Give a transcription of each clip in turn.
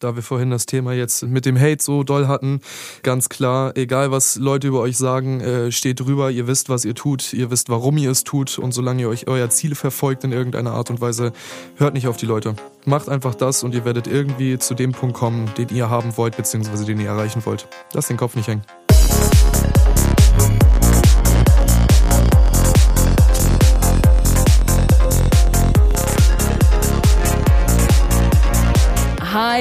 da wir vorhin das Thema jetzt mit dem Hate so doll hatten, ganz klar, egal was Leute über euch sagen, äh, steht drüber, ihr wisst, was ihr tut, ihr wisst, warum ihr es tut und solange ihr euch euer Ziel verfolgt in irgendeiner Art und Weise, hört nicht auf die Leute. Macht einfach das und ihr werdet irgendwie zu dem Punkt kommen, den ihr haben wollt, beziehungsweise den ihr erreichen wollt. Lasst den Kopf nicht hängen.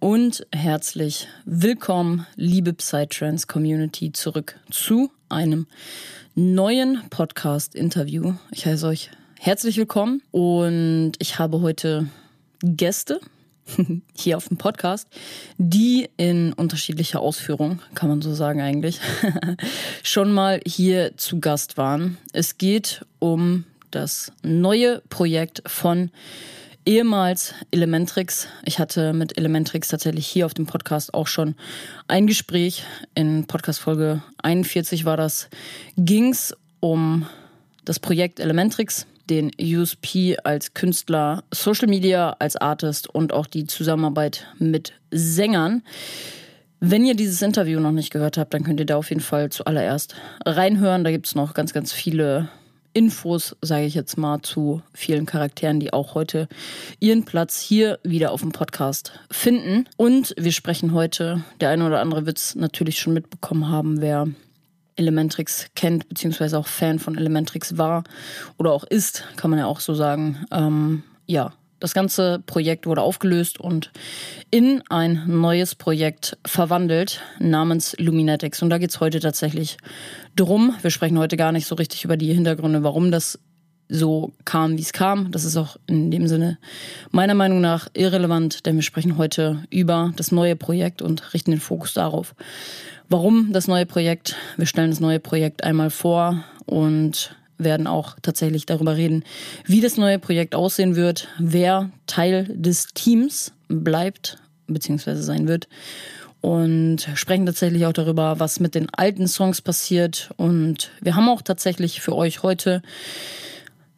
und herzlich willkommen, liebe Psytrance Community, zurück zu einem neuen Podcast-Interview. Ich heiße euch herzlich willkommen und ich habe heute Gäste hier auf dem Podcast, die in unterschiedlicher Ausführung, kann man so sagen eigentlich, schon mal hier zu Gast waren. Es geht um das neue Projekt von ehemals Elementrix. Ich hatte mit Elementrix tatsächlich hier auf dem Podcast auch schon ein Gespräch. In Podcast Folge 41 war das. Ging's um das Projekt Elementrix, den USP als Künstler, Social Media als Artist und auch die Zusammenarbeit mit Sängern. Wenn ihr dieses Interview noch nicht gehört habt, dann könnt ihr da auf jeden Fall zuallererst reinhören. Da gibt's noch ganz, ganz viele Infos, sage ich jetzt mal, zu vielen Charakteren, die auch heute ihren Platz hier wieder auf dem Podcast finden. Und wir sprechen heute, der eine oder andere wird es natürlich schon mitbekommen haben, wer Elementrix kennt, beziehungsweise auch Fan von Elementrix war oder auch ist, kann man ja auch so sagen. Ähm, ja, das ganze Projekt wurde aufgelöst und in ein neues Projekt verwandelt namens Luminetics. Und da geht es heute tatsächlich drum. Wir sprechen heute gar nicht so richtig über die Hintergründe, warum das so kam, wie es kam. Das ist auch in dem Sinne meiner Meinung nach irrelevant, denn wir sprechen heute über das neue Projekt und richten den Fokus darauf. Warum das neue Projekt? Wir stellen das neue Projekt einmal vor und werden auch tatsächlich darüber reden, wie das neue Projekt aussehen wird, wer Teil des Teams bleibt bzw. sein wird und sprechen tatsächlich auch darüber, was mit den alten Songs passiert und wir haben auch tatsächlich für euch heute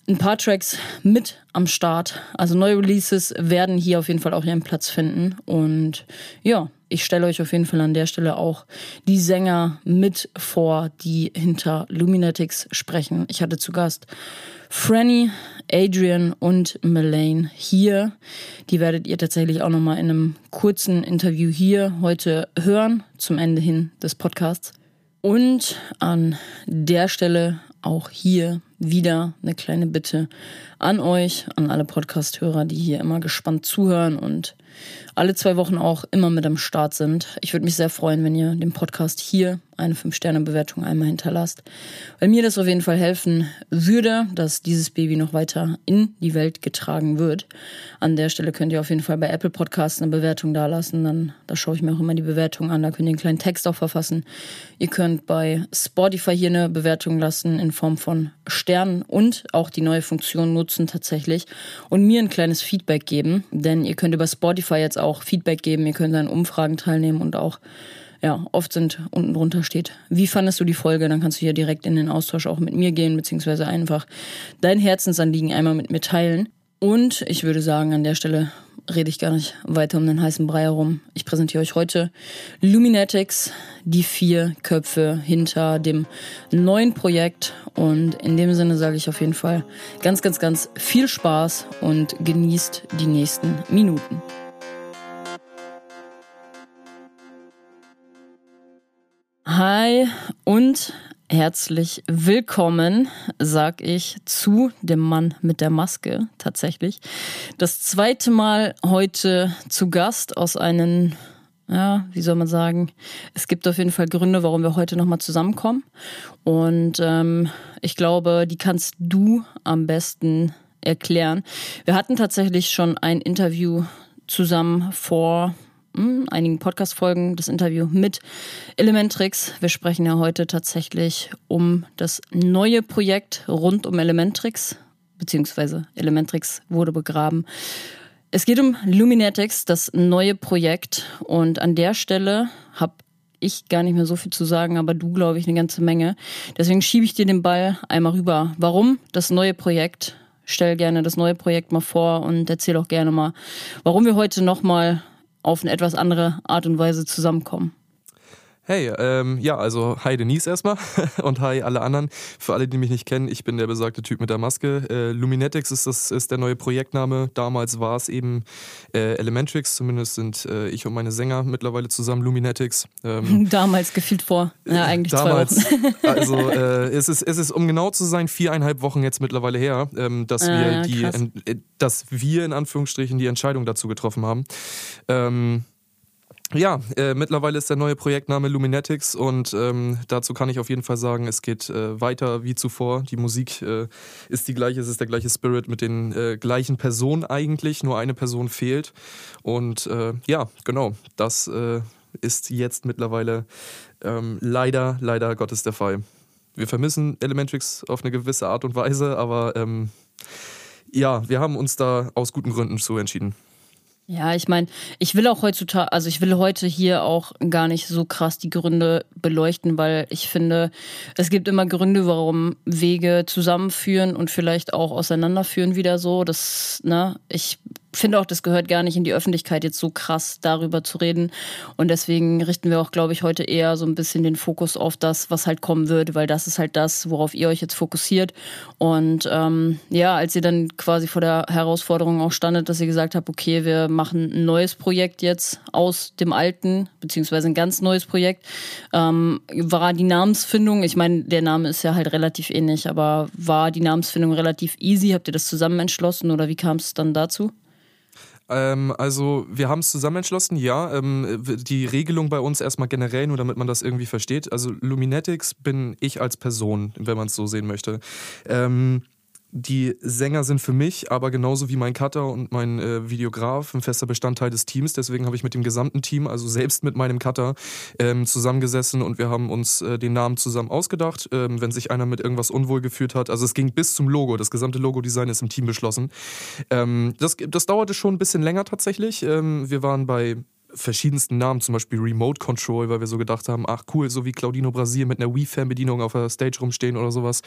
ein paar Tracks mit am Start. Also neue Releases werden hier auf jeden Fall auch ihren Platz finden. Und ja, ich stelle euch auf jeden Fall an der Stelle auch die Sänger mit vor, die hinter Luminatics sprechen. Ich hatte zu Gast Franny, Adrian und Melaine hier. Die werdet ihr tatsächlich auch nochmal in einem kurzen Interview hier heute hören, zum Ende hin des Podcasts. Und an der Stelle auch hier wieder eine kleine Bitte an euch, an alle Podcast-Hörer, die hier immer gespannt zuhören und alle zwei Wochen auch immer mit am Start sind. Ich würde mich sehr freuen, wenn ihr dem Podcast hier eine 5-Sterne-Bewertung einmal hinterlasst, weil mir das auf jeden Fall helfen würde, dass dieses Baby noch weiter in die Welt getragen wird. An der Stelle könnt ihr auf jeden Fall bei Apple Podcasts eine Bewertung dalassen, dann da schaue ich mir auch immer die Bewertung an, da könnt ihr einen kleinen Text auch verfassen. Ihr könnt bei Spotify hier eine Bewertung lassen in Form von Sternen und auch die neue Funktion nutzen tatsächlich und mir ein kleines Feedback geben, denn ihr könnt über Spotify jetzt auch Feedback geben, ihr könnt an Umfragen teilnehmen und auch ja, oft sind unten drunter steht, wie fandest du die Folge? Dann kannst du hier direkt in den Austausch auch mit mir gehen, beziehungsweise einfach dein Herzensanliegen einmal mit mir teilen. Und ich würde sagen, an der Stelle rede ich gar nicht weiter um den heißen Brei herum. Ich präsentiere euch heute Luminetics, die vier Köpfe hinter dem neuen Projekt. Und in dem Sinne sage ich auf jeden Fall ganz, ganz, ganz viel Spaß und genießt die nächsten Minuten. Hi und herzlich willkommen, sag ich zu dem Mann mit der Maske tatsächlich. Das zweite Mal heute zu Gast aus einem, ja, wie soll man sagen, es gibt auf jeden Fall Gründe, warum wir heute nochmal zusammenkommen. Und ähm, ich glaube, die kannst du am besten erklären. Wir hatten tatsächlich schon ein Interview zusammen vor einigen Podcast-Folgen das Interview mit Elementrix. Wir sprechen ja heute tatsächlich um das neue Projekt rund um Elementrix, beziehungsweise Elementrix wurde begraben. Es geht um Luminetics, das neue Projekt. Und an der Stelle habe ich gar nicht mehr so viel zu sagen, aber du, glaube ich, eine ganze Menge. Deswegen schiebe ich dir den Ball einmal rüber. Warum das neue Projekt? Stell gerne das neue Projekt mal vor und erzähl auch gerne mal, warum wir heute nochmal auf eine etwas andere Art und Weise zusammenkommen. Hey, ähm, ja, also hi Denise erstmal und hi alle anderen. Für alle, die mich nicht kennen, ich bin der besagte Typ mit der Maske. Äh, Luminetics ist, das, ist der neue Projektname. Damals war es eben äh, Elementrix, zumindest sind äh, ich und meine Sänger mittlerweile zusammen Luminetics. Ähm, damals gefühlt vor, ja eigentlich damals, zwei Wochen. also äh, es, ist, es ist, um genau zu sein, viereinhalb Wochen jetzt mittlerweile her, ähm, dass, ah, wir ja, die, äh, dass wir in Anführungsstrichen die Entscheidung dazu getroffen haben. Ähm, ja, äh, mittlerweile ist der neue Projektname Luminetics und ähm, dazu kann ich auf jeden Fall sagen, es geht äh, weiter wie zuvor. Die Musik äh, ist die gleiche, es ist der gleiche Spirit mit den äh, gleichen Personen eigentlich, nur eine Person fehlt. Und äh, ja, genau, das äh, ist jetzt mittlerweile ähm, leider, leider Gottes der Fall. Wir vermissen Elementrix auf eine gewisse Art und Weise, aber ähm, ja, wir haben uns da aus guten Gründen zu entschieden. Ja, ich meine, ich will auch heutzutage, also ich will heute hier auch gar nicht so krass die Gründe beleuchten, weil ich finde, es gibt immer Gründe, warum Wege zusammenführen und vielleicht auch auseinanderführen wieder so. Das, ne, ich finde auch, das gehört gar nicht in die Öffentlichkeit, jetzt so krass darüber zu reden. Und deswegen richten wir auch, glaube ich, heute eher so ein bisschen den Fokus auf das, was halt kommen wird, weil das ist halt das, worauf ihr euch jetzt fokussiert. Und ähm, ja, als ihr dann quasi vor der Herausforderung auch standet, dass ihr gesagt habt, okay, wir machen ein neues Projekt jetzt aus dem alten, beziehungsweise ein ganz neues Projekt, ähm, war die Namensfindung, ich meine, der Name ist ja halt relativ ähnlich, aber war die Namensfindung relativ easy? Habt ihr das zusammen entschlossen oder wie kam es dann dazu? Ähm, also wir haben es zusammen entschlossen, ja. Ähm, die Regelung bei uns erstmal generell, nur damit man das irgendwie versteht. Also Luminetics bin ich als Person, wenn man es so sehen möchte. Ähm, die Sänger sind für mich, aber genauso wie mein Cutter und mein äh, Videograf ein fester Bestandteil des Teams. Deswegen habe ich mit dem gesamten Team, also selbst mit meinem Cutter, ähm, zusammengesessen und wir haben uns äh, den Namen zusammen ausgedacht. Ähm, wenn sich einer mit irgendwas unwohl gefühlt hat, also es ging bis zum Logo, das gesamte Logo-Design ist im Team beschlossen. Ähm, das, das dauerte schon ein bisschen länger tatsächlich. Ähm, wir waren bei verschiedensten Namen, zum Beispiel Remote Control, weil wir so gedacht haben, ach cool, so wie Claudino Brasil mit einer Wii-Fernbedienung auf der Stage rumstehen oder sowas.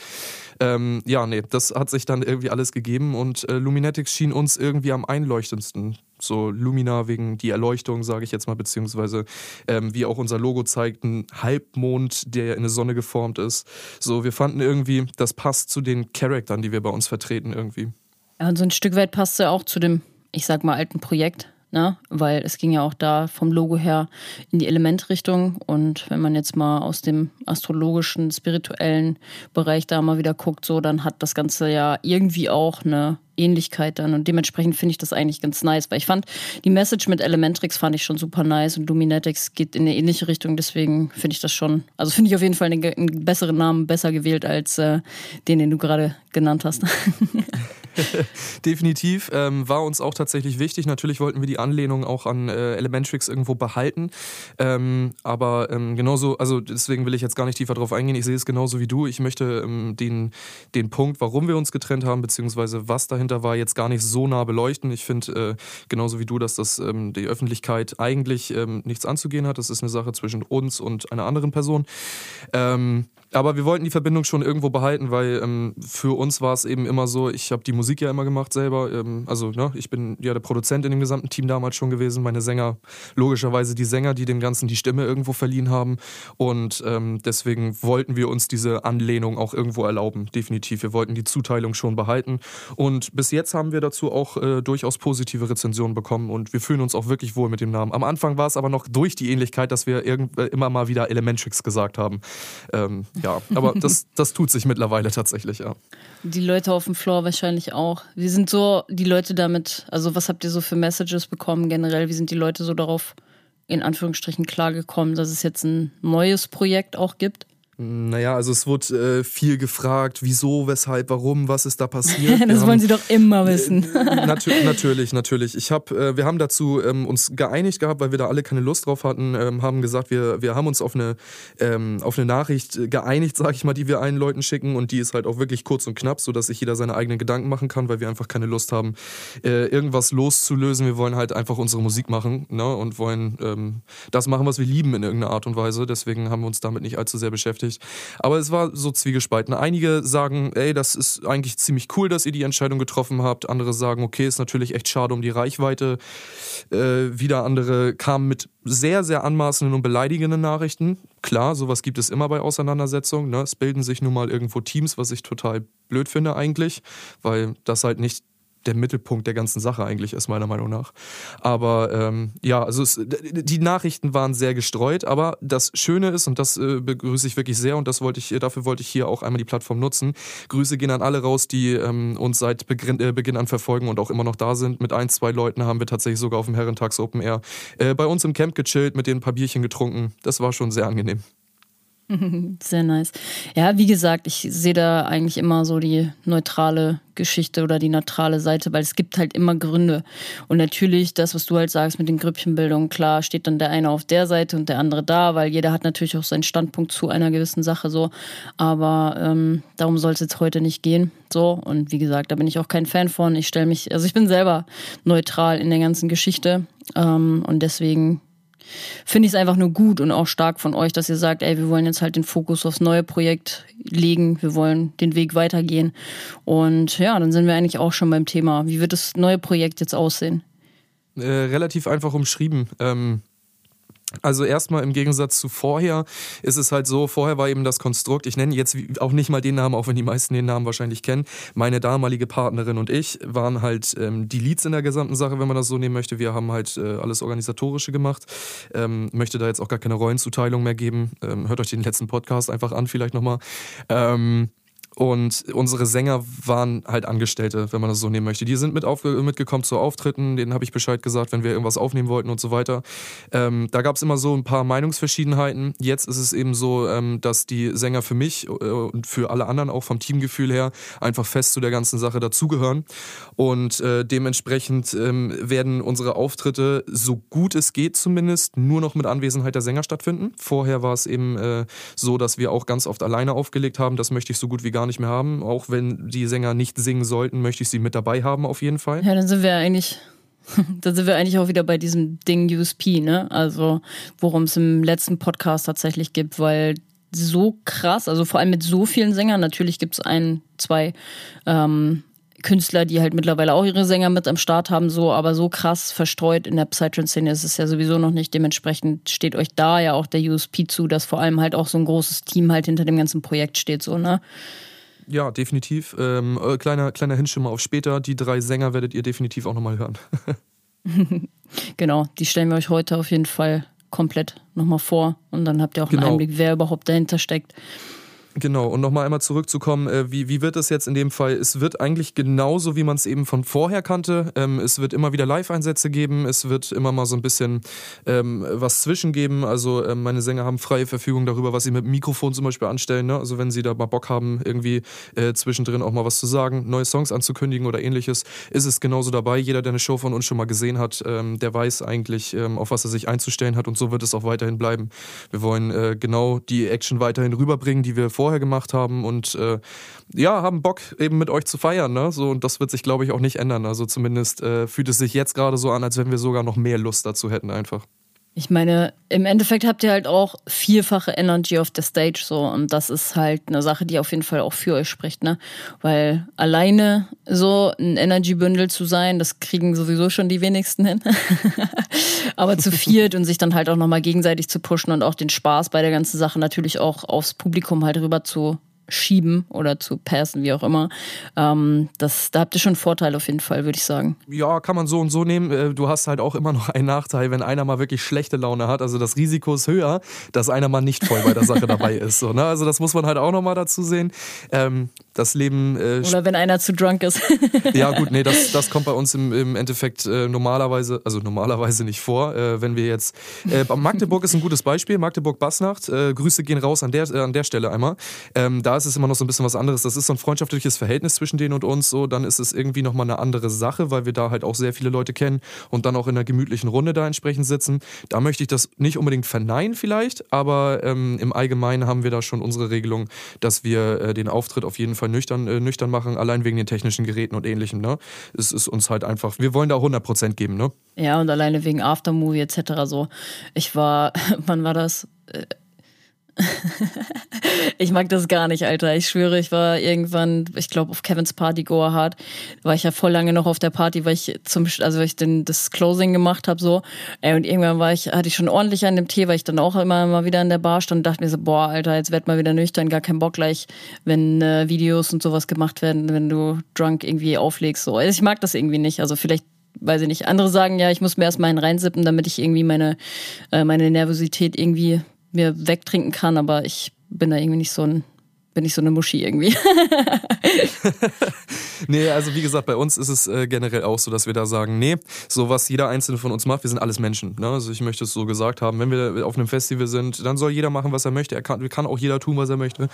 Ähm, ja, nee, das hat sich dann irgendwie alles gegeben und äh, Luminetics schien uns irgendwie am einleuchtendsten. So Lumina wegen die Erleuchtung, sage ich jetzt mal, beziehungsweise ähm, wie auch unser Logo zeigt, ein Halbmond, der in eine Sonne geformt ist. So, wir fanden irgendwie, das passt zu den Charaktern, die wir bei uns vertreten irgendwie. Ja, und so ein Stück weit passt ja auch zu dem, ich sag mal, alten Projekt ne? weil es ging ja auch da vom Logo her in die Elementrichtung. Und wenn man jetzt mal aus dem astrologischen, spirituellen Bereich da mal wieder guckt, so, dann hat das Ganze ja irgendwie auch eine Ähnlichkeit dann. Und dementsprechend finde ich das eigentlich ganz nice, weil ich fand, die Message mit Elementrix fand ich schon super nice und Luminetics geht in eine ähnliche Richtung. Deswegen finde ich das schon, also finde ich auf jeden Fall einen, besseren Namen besser gewählt als äh, den, den du gerade genannt hast. Definitiv. Ähm, war uns auch tatsächlich wichtig. Natürlich wollten wir die Anlehnung auch an äh, Elementrix irgendwo behalten. Ähm, aber ähm, genauso, also deswegen will ich jetzt gar nicht tiefer drauf eingehen. Ich sehe es genauso wie du. Ich möchte ähm, den, den Punkt, warum wir uns getrennt haben, beziehungsweise was dahinter war, jetzt gar nicht so nah beleuchten. Ich finde äh, genauso wie du, dass das ähm, die Öffentlichkeit eigentlich ähm, nichts anzugehen hat. Das ist eine Sache zwischen uns und einer anderen Person. Aber wir wollten die Verbindung schon irgendwo behalten, weil ähm, für uns war es eben immer so, ich habe die Musik ja immer gemacht selber. Ähm, also ne, ich bin ja der Produzent in dem gesamten Team damals schon gewesen. Meine Sänger, logischerweise die Sänger, die dem Ganzen die Stimme irgendwo verliehen haben. Und ähm, deswegen wollten wir uns diese Anlehnung auch irgendwo erlauben, definitiv. Wir wollten die Zuteilung schon behalten. Und bis jetzt haben wir dazu auch äh, durchaus positive Rezensionen bekommen und wir fühlen uns auch wirklich wohl mit dem Namen. Am Anfang war es aber noch durch die Ähnlichkeit, dass wir irgend, äh, immer mal wieder Elementrix gesagt haben. Ähm, ja, aber das, das tut sich mittlerweile tatsächlich, ja. Die Leute auf dem Floor wahrscheinlich auch. Wie sind so die Leute damit, also was habt ihr so für Messages bekommen generell? Wie sind die Leute so darauf in Anführungsstrichen klargekommen, dass es jetzt ein neues Projekt auch gibt? Naja, also es wurde äh, viel gefragt, wieso, weshalb, warum, was ist da passiert. das wir wollen Sie doch immer wissen. Äh, nat natürlich, natürlich. Ich hab, äh, wir haben dazu ähm, uns geeinigt gehabt, weil wir da alle keine Lust drauf hatten, ähm, haben gesagt, wir, wir haben uns auf eine, ähm, auf eine Nachricht geeinigt, sag ich mal, die wir allen Leuten schicken und die ist halt auch wirklich kurz und knapp, sodass sich jeder seine eigenen Gedanken machen kann, weil wir einfach keine Lust haben, äh, irgendwas loszulösen. Wir wollen halt einfach unsere Musik machen ne? und wollen ähm, das machen, was wir lieben in irgendeiner Art und Weise. Deswegen haben wir uns damit nicht allzu sehr beschäftigt beschäftigt. Aber es war so zwiegespalten. Einige sagen, ey, das ist eigentlich ziemlich cool, dass ihr die Entscheidung getroffen habt. Andere sagen, okay, ist natürlich echt schade um die Reichweite. Äh, wieder andere kamen mit sehr, sehr anmaßenden und beleidigenden Nachrichten. Klar, sowas gibt es immer bei Auseinandersetzungen. Ne? Es bilden sich nun mal irgendwo Teams, was ich total blöd finde eigentlich, weil das halt nicht der Mittelpunkt der ganzen Sache eigentlich ist, meiner Meinung nach. Aber ähm, ja, also es, die Nachrichten waren sehr gestreut, aber das Schöne ist, und das äh, begrüße ich wirklich sehr, und das wollte ich, dafür wollte ich hier auch einmal die Plattform nutzen. Grüße gehen an alle raus, die ähm, uns seit Beginn, äh, Beginn an verfolgen und auch immer noch da sind. Mit ein, zwei Leuten haben wir tatsächlich sogar auf dem Herrentags Open Air äh, bei uns im Camp gechillt, mit denen ein paar Bierchen getrunken. Das war schon sehr angenehm. Sehr nice. Ja, wie gesagt, ich sehe da eigentlich immer so die neutrale Geschichte oder die neutrale Seite, weil es gibt halt immer Gründe. Und natürlich, das, was du halt sagst mit den Grüppchenbildungen, klar, steht dann der eine auf der Seite und der andere da, weil jeder hat natürlich auch seinen Standpunkt zu einer gewissen Sache so. Aber ähm, darum soll es jetzt heute nicht gehen. So, und wie gesagt, da bin ich auch kein Fan von. Ich stelle mich, also ich bin selber neutral in der ganzen Geschichte. Ähm, und deswegen finde ich es einfach nur gut und auch stark von euch, dass ihr sagt, ey, wir wollen jetzt halt den Fokus aufs neue Projekt legen, wir wollen den Weg weitergehen. Und ja, dann sind wir eigentlich auch schon beim Thema. Wie wird das neue Projekt jetzt aussehen? Äh, relativ einfach umschrieben. Ähm also erstmal im Gegensatz zu vorher ist es halt so, vorher war eben das Konstrukt, ich nenne jetzt auch nicht mal den Namen, auch wenn die meisten den Namen wahrscheinlich kennen. Meine damalige Partnerin und ich waren halt ähm, die Leads in der gesamten Sache, wenn man das so nehmen möchte. Wir haben halt äh, alles Organisatorische gemacht. Ähm, möchte da jetzt auch gar keine Rollenzuteilung mehr geben. Ähm, hört euch den letzten Podcast einfach an, vielleicht nochmal. Ähm, und unsere Sänger waren halt Angestellte, wenn man das so nehmen möchte. Die sind mit mitgekommen zu Auftritten, denen habe ich Bescheid gesagt, wenn wir irgendwas aufnehmen wollten und so weiter. Ähm, da gab es immer so ein paar Meinungsverschiedenheiten. Jetzt ist es eben so, ähm, dass die Sänger für mich äh, und für alle anderen auch vom Teamgefühl her einfach fest zu der ganzen Sache dazugehören. Und äh, dementsprechend ähm, werden unsere Auftritte, so gut es geht zumindest, nur noch mit Anwesenheit der Sänger stattfinden. Vorher war es eben äh, so, dass wir auch ganz oft alleine aufgelegt haben. Das möchte ich so gut wie gar gar nicht mehr haben. Auch wenn die Sänger nicht singen sollten, möchte ich sie mit dabei haben, auf jeden Fall. Ja, dann sind wir eigentlich. Dann sind wir eigentlich auch wieder bei diesem Ding USP, ne? Also, worum es im letzten Podcast tatsächlich gibt, weil so krass, also vor allem mit so vielen Sängern, natürlich gibt es ein, zwei ähm, Künstler, die halt mittlerweile auch ihre Sänger mit am Start haben, so, aber so krass verstreut in der Psytrance-Szene ist es ja sowieso noch nicht. Dementsprechend steht euch da ja auch der USP zu, dass vor allem halt auch so ein großes Team halt hinter dem ganzen Projekt steht, so, ne? Ja, definitiv. Ähm, äh, kleiner, kleiner Hinschimmer auf später. Die drei Sänger werdet ihr definitiv auch nochmal hören. genau, die stellen wir euch heute auf jeden Fall komplett nochmal vor. Und dann habt ihr auch genau. einen Einblick, wer überhaupt dahinter steckt. Genau, und nochmal einmal zurückzukommen, äh, wie, wie wird es jetzt in dem Fall? Es wird eigentlich genauso, wie man es eben von vorher kannte. Ähm, es wird immer wieder Live-Einsätze geben, es wird immer mal so ein bisschen ähm, was zwischengeben. Also ähm, meine Sänger haben freie Verfügung darüber, was sie mit Mikrofon zum Beispiel anstellen. Ne? Also wenn sie da mal Bock haben, irgendwie äh, zwischendrin auch mal was zu sagen, neue Songs anzukündigen oder ähnliches, ist es genauso dabei. Jeder, der eine Show von uns schon mal gesehen hat, ähm, der weiß eigentlich, ähm, auf was er sich einzustellen hat und so wird es auch weiterhin bleiben. Wir wollen äh, genau die Action weiterhin rüberbringen, die wir vorher vorher gemacht haben und äh, ja, haben Bock eben mit euch zu feiern. Ne? So, und das wird sich, glaube ich, auch nicht ändern. Also zumindest äh, fühlt es sich jetzt gerade so an, als wenn wir sogar noch mehr Lust dazu hätten einfach. Ich meine, im Endeffekt habt ihr halt auch vierfache Energy auf der Stage so und das ist halt eine Sache, die auf jeden Fall auch für euch spricht, ne? Weil alleine so ein Energy Bündel zu sein, das kriegen sowieso schon die wenigsten hin. Aber zu viert und sich dann halt auch nochmal gegenseitig zu pushen und auch den Spaß bei der ganzen Sache natürlich auch aufs Publikum halt rüber zu schieben oder zu passen, wie auch immer. Ähm, das, da habt ihr schon Vorteile auf jeden Fall, würde ich sagen. Ja, kann man so und so nehmen. Äh, du hast halt auch immer noch einen Nachteil, wenn einer mal wirklich schlechte Laune hat. Also das Risiko ist höher, dass einer mal nicht voll bei der Sache dabei ist. So, ne? Also das muss man halt auch nochmal dazu sehen. Ähm, das Leben. Äh, oder wenn einer zu drunk ist. ja, gut, nee, das, das kommt bei uns im, im Endeffekt äh, normalerweise, also normalerweise nicht vor. Äh, wenn wir jetzt. Äh, Magdeburg ist ein gutes Beispiel. Magdeburg-Bassnacht. Grüße gehen raus an der, an der Stelle einmal. Ähm, da ist es immer noch so ein bisschen was anderes. Das ist so ein freundschaftliches Verhältnis zwischen denen und uns. So, dann ist es irgendwie nochmal eine andere Sache, weil wir da halt auch sehr viele Leute kennen und dann auch in einer gemütlichen Runde da entsprechend sitzen. Da möchte ich das nicht unbedingt verneinen vielleicht, aber ähm, im Allgemeinen haben wir da schon unsere Regelung, dass wir äh, den Auftritt auf jeden Fall nüchtern, äh, nüchtern machen, allein wegen den technischen Geräten und ähnlichem. Ne? Es ist uns halt einfach, wir wollen da 100% geben. Ne? Ja, und alleine wegen Aftermovie etc. so. Ich war, wann war das? Ich mag das gar nicht, Alter. Ich schwöre, ich war irgendwann, ich glaube, auf Kevins Party Go Hard, war ich ja voll lange noch auf der Party, weil ich zum, also weil ich den, das Closing gemacht habe so. Und irgendwann war ich, hatte ich schon ordentlich an dem Tee, weil ich dann auch immer mal wieder in der Bar stand und dachte mir so, boah, Alter, jetzt werd mal wieder nüchtern, gar kein Bock gleich, wenn äh, Videos und sowas gemacht werden, wenn du drunk irgendwie auflegst. So. Also ich mag das irgendwie nicht. Also vielleicht weiß ich nicht. Andere sagen ja, ich muss mir erstmal einen reinsippen, damit ich irgendwie meine, äh, meine Nervosität irgendwie mir wegtrinken kann, aber ich bin da irgendwie nicht so ein bin ich so eine Muschi irgendwie. nee, also wie gesagt, bei uns ist es äh, generell auch so, dass wir da sagen, nee, so was jeder einzelne von uns macht, wir sind alles Menschen. Ne? Also ich möchte es so gesagt haben, wenn wir auf einem Festival sind, dann soll jeder machen, was er möchte. Er kann, kann auch jeder tun, was er möchte.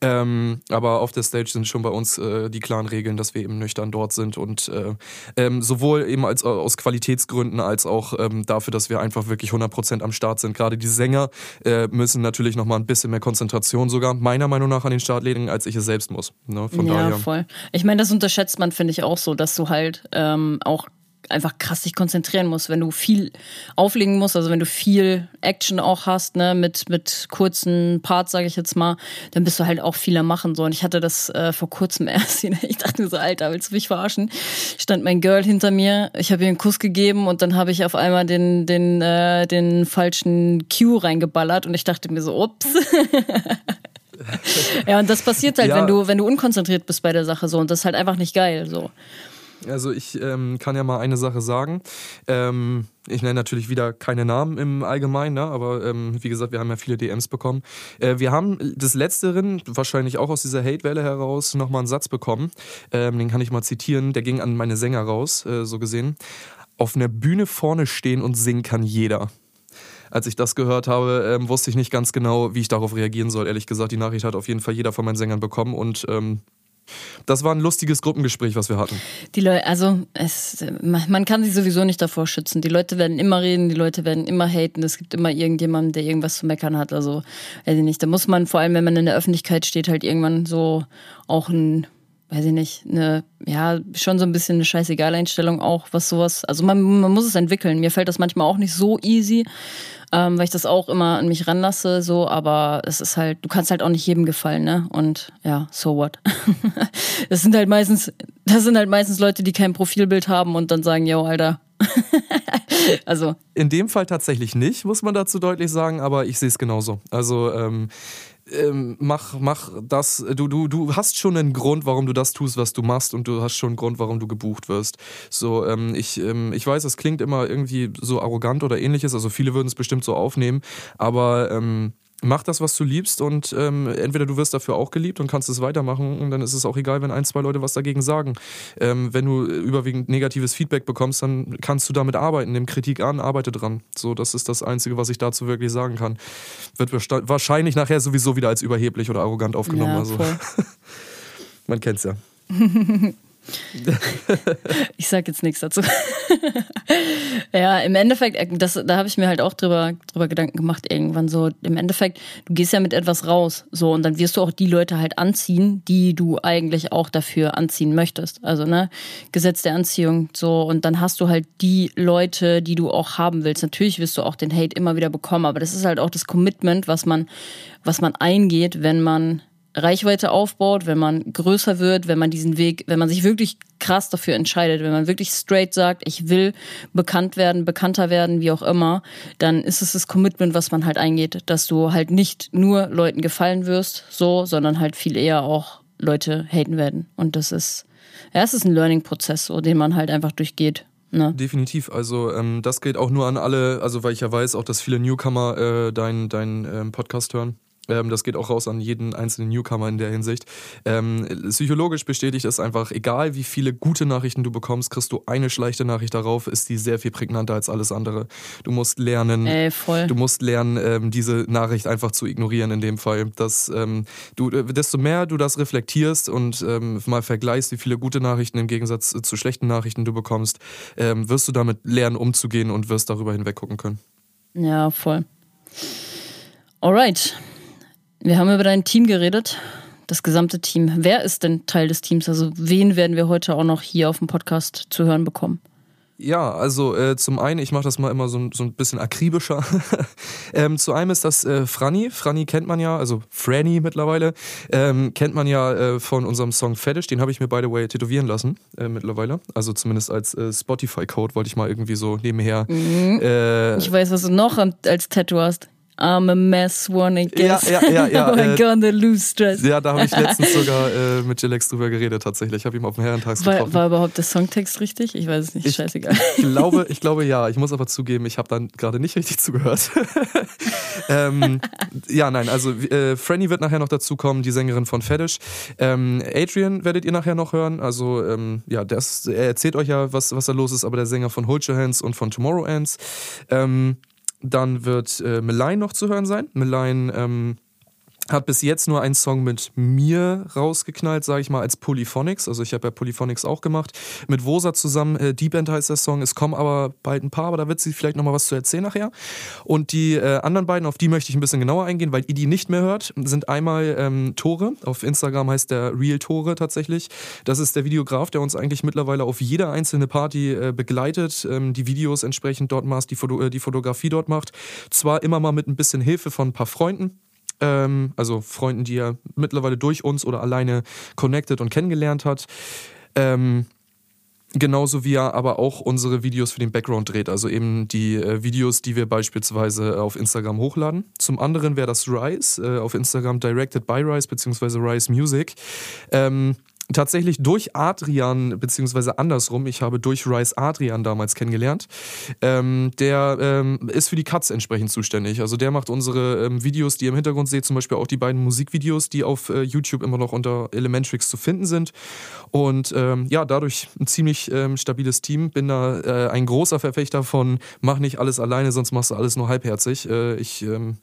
Ähm, aber auf der Stage sind schon bei uns äh, die klaren Regeln, dass wir eben nüchtern dort sind und äh, ähm, sowohl eben als aus Qualitätsgründen als auch ähm, dafür, dass wir einfach wirklich 100% am Start sind. Gerade die Sänger äh, müssen natürlich nochmal ein bisschen mehr Konzentration sogar meiner Meinung nach an den Start legen, als ich es selbst muss. Ne? Von ja, daher. voll. Ich meine, das unterschätzt man, finde ich, auch so, dass du halt ähm, auch einfach krass dich konzentrieren musst, wenn du viel auflegen musst, also wenn du viel Action auch hast, ne, mit, mit kurzen Parts, sage ich jetzt mal, dann bist du halt auch viel am Machen so. Und ich hatte das äh, vor kurzem erst, ich dachte mir so, Alter, willst du mich verarschen? Stand mein Girl hinter mir, ich habe ihr einen Kuss gegeben und dann habe ich auf einmal den, den, äh, den falschen Cue reingeballert und ich dachte mir so, ups. ja, und das passiert halt, ja. wenn du, wenn du unkonzentriert bist bei der Sache so und das ist halt einfach nicht geil so. Also ich ähm, kann ja mal eine Sache sagen. Ähm, ich nenne natürlich wieder keine Namen im Allgemeinen, ne? aber ähm, wie gesagt, wir haben ja viele DMs bekommen. Äh, wir haben des Letzteren, wahrscheinlich auch aus dieser Hate-Welle heraus, nochmal einen Satz bekommen. Ähm, den kann ich mal zitieren. Der ging an meine Sänger raus, äh, so gesehen. Auf einer Bühne vorne stehen und singen kann jeder als ich das gehört habe, ähm, wusste ich nicht ganz genau, wie ich darauf reagieren soll. Ehrlich gesagt, die Nachricht hat auf jeden Fall jeder von meinen Sängern bekommen und ähm, das war ein lustiges Gruppengespräch, was wir hatten. Die Leute, also es, man kann sich sowieso nicht davor schützen. Die Leute werden immer reden, die Leute werden immer haten. Es gibt immer irgendjemanden, der irgendwas zu meckern hat. Also, weiß ich nicht. Da muss man vor allem, wenn man in der Öffentlichkeit steht, halt irgendwann so auch ein weiß ich nicht, eine, ja, schon so ein bisschen eine Scheißegal-Einstellung auch, was sowas, also man, man muss es entwickeln. Mir fällt das manchmal auch nicht so easy, ähm, weil ich das auch immer an mich ranlasse, so, aber es ist halt, du kannst halt auch nicht jedem gefallen, ne? Und ja, so what? das sind halt meistens, das sind halt meistens Leute, die kein Profilbild haben und dann sagen, yo, Alter. also. In dem Fall tatsächlich nicht, muss man dazu deutlich sagen, aber ich sehe es genauso. Also, ähm, ähm, mach, mach das. Du, du, du hast schon einen Grund, warum du das tust, was du machst, und du hast schon einen Grund, warum du gebucht wirst. So, ähm, ich, ähm, ich weiß, es klingt immer irgendwie so arrogant oder ähnliches, also viele würden es bestimmt so aufnehmen, aber ähm, mach das, was du liebst und ähm, entweder du wirst dafür auch geliebt und kannst es weitermachen und dann ist es auch egal, wenn ein, zwei Leute was dagegen sagen. Ähm, wenn du überwiegend negatives Feedback bekommst, dann kannst du damit arbeiten, nimm Kritik an, arbeite dran. So, das ist das Einzige, was ich dazu wirklich sagen kann. Wird wahrscheinlich nachher sowieso wieder als überheblich oder arrogant aufgenommen. Ja, also. Man kennt's ja. ich sag jetzt nichts dazu. ja, im Endeffekt, äh, das, da habe ich mir halt auch drüber, drüber Gedanken gemacht irgendwann so. Im Endeffekt, du gehst ja mit etwas raus, so und dann wirst du auch die Leute halt anziehen, die du eigentlich auch dafür anziehen möchtest. Also ne, Gesetz der Anziehung, so und dann hast du halt die Leute, die du auch haben willst. Natürlich wirst du auch den Hate immer wieder bekommen, aber das ist halt auch das Commitment, was man, was man eingeht, wenn man Reichweite aufbaut, wenn man größer wird, wenn man diesen Weg, wenn man sich wirklich krass dafür entscheidet, wenn man wirklich straight sagt, ich will bekannt werden, bekannter werden, wie auch immer, dann ist es das Commitment, was man halt eingeht, dass du halt nicht nur Leuten gefallen wirst, so, sondern halt viel eher auch Leute haten werden. Und das ist, ja, es ist ein Learning-Prozess, so, den man halt einfach durchgeht. Ne? Definitiv. Also ähm, das gilt auch nur an alle, also weil ich ja weiß, auch dass viele Newcomer äh, deinen dein, ähm, Podcast hören. Ähm, das geht auch raus an jeden einzelnen Newcomer in der Hinsicht. Ähm, psychologisch bestätigt es einfach, egal wie viele gute Nachrichten du bekommst, kriegst du eine schlechte Nachricht darauf, ist die sehr viel prägnanter als alles andere. Du musst lernen, voll. du musst lernen, ähm, diese Nachricht einfach zu ignorieren in dem Fall. Dass, ähm, du, äh, desto mehr du das reflektierst und ähm, mal vergleichst, wie viele gute Nachrichten im Gegensatz zu schlechten Nachrichten du bekommst, ähm, wirst du damit lernen, umzugehen und wirst darüber hinweg gucken können. Ja, voll. Alright. Wir haben über dein Team geredet, das gesamte Team. Wer ist denn Teil des Teams? Also wen werden wir heute auch noch hier auf dem Podcast zu hören bekommen? Ja, also äh, zum einen, ich mache das mal immer so, so ein bisschen akribischer. ähm, zu einem ist das äh, Franny. Franny kennt man ja, also Franny mittlerweile, ähm, kennt man ja äh, von unserem Song Fetish. Den habe ich mir, by the way, tätowieren lassen äh, mittlerweile. Also zumindest als äh, Spotify-Code wollte ich mal irgendwie so nebenher. Mhm. Äh, ich weiß, was du noch als Tattoo hast. I'm a mess, wanna guess. Ja, ja, ja. ja I'm gonna lose stress. Ja, da habe ich letztens sogar äh, mit Jilex drüber geredet tatsächlich. Ich habe ihn auf dem Herrentags getroffen. War, war überhaupt der Songtext richtig? Ich weiß es nicht, ich scheißegal. Glaube, ich glaube ja. Ich muss aber zugeben, ich habe dann gerade nicht richtig zugehört. ähm, ja, nein, also äh, Franny wird nachher noch dazukommen, die Sängerin von Fetish. Ähm, Adrian werdet ihr nachher noch hören. Also ähm, ja, das, er erzählt euch ja, was, was da los ist, aber der Sänger von Hold Your Hands und von Tomorrow Ends. Ähm, dann wird äh, Melein noch zu hören sein. Melein ähm, hat bis jetzt nur einen Song mit mir rausgeknallt, sage ich mal, als Polyphonics. Also ich habe ja Polyphonics auch gemacht. Mit Wosa zusammen, äh, Deep End heißt der Song. Es kommen aber bald ein paar, aber da wird sie vielleicht nochmal was zu erzählen nachher. Und die äh, anderen beiden, auf die möchte ich ein bisschen genauer eingehen, weil ihr die nicht mehr hört, sind einmal ähm, Tore. Auf Instagram heißt der Real Tore tatsächlich. Das ist der Videograf, der uns eigentlich mittlerweile auf jede einzelne Party äh, begleitet, ähm, die Videos entsprechend dort macht, die, Foto äh, die Fotografie dort macht. Zwar immer mal mit ein bisschen Hilfe von ein paar Freunden, ähm, also Freunden, die er mittlerweile durch uns oder alleine connected und kennengelernt hat. Ähm, Genauso wie er aber auch unsere Videos für den Background dreht, also eben die äh, Videos, die wir beispielsweise auf Instagram hochladen. Zum anderen wäre das Rise, äh, auf Instagram directed by Rise beziehungsweise Rise Music. Ähm, tatsächlich durch Adrian, beziehungsweise andersrum, ich habe durch Rice Adrian damals kennengelernt. Ähm, der ähm, ist für die Cuts entsprechend zuständig. Also der macht unsere ähm, Videos, die ihr im Hintergrund seht, zum Beispiel auch die beiden Musikvideos, die auf äh, YouTube immer noch unter Elementrix zu finden sind. Und ähm, ja, dadurch ein ziemlich ähm, stabiles Team. Bin da äh, ein großer Verfechter von, mach nicht alles alleine, sonst machst du alles nur halbherzig. Äh, ich ähm,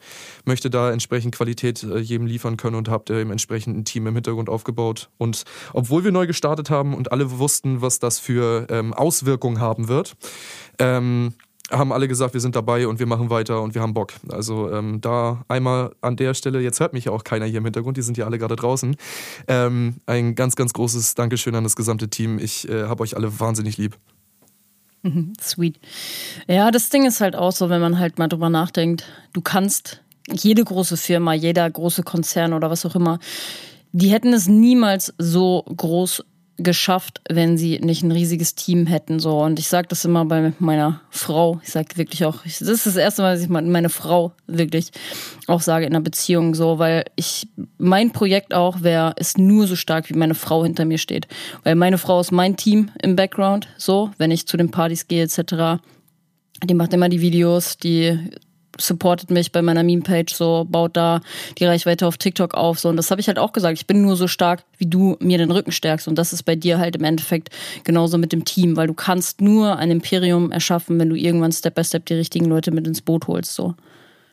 möchte da entsprechend Qualität äh, jedem liefern können und habe im entsprechenden Team im Hintergrund aufgebaut. Und obwohl wir neu gestartet haben und alle wussten, was das für ähm, Auswirkungen haben wird, ähm, haben alle gesagt, wir sind dabei und wir machen weiter und wir haben Bock. Also ähm, da einmal an der Stelle, jetzt hört mich ja auch keiner hier im Hintergrund, die sind ja alle gerade draußen. Ähm, ein ganz, ganz großes Dankeschön an das gesamte Team. Ich äh, habe euch alle wahnsinnig lieb. Sweet. Ja, das Ding ist halt auch so, wenn man halt mal drüber nachdenkt, du kannst jede große Firma, jeder große Konzern oder was auch immer, die hätten es niemals so groß geschafft, wenn sie nicht ein riesiges Team hätten. So und ich sage das immer bei meiner Frau. Ich sage wirklich auch, das ist das erste Mal, dass ich meine Frau wirklich auch sage in einer Beziehung so, weil ich mein Projekt auch wäre, ist nur so stark, wie meine Frau hinter mir steht, weil meine Frau ist mein Team im Background. So, wenn ich zu den Partys gehe etc. Die macht immer die Videos, die supportet mich bei meiner Meme-Page, so baut da die Reichweite auf TikTok auf. So. Und das habe ich halt auch gesagt. Ich bin nur so stark, wie du mir den Rücken stärkst. Und das ist bei dir halt im Endeffekt genauso mit dem Team, weil du kannst nur ein Imperium erschaffen, wenn du irgendwann Step by Step die richtigen Leute mit ins Boot holst. So.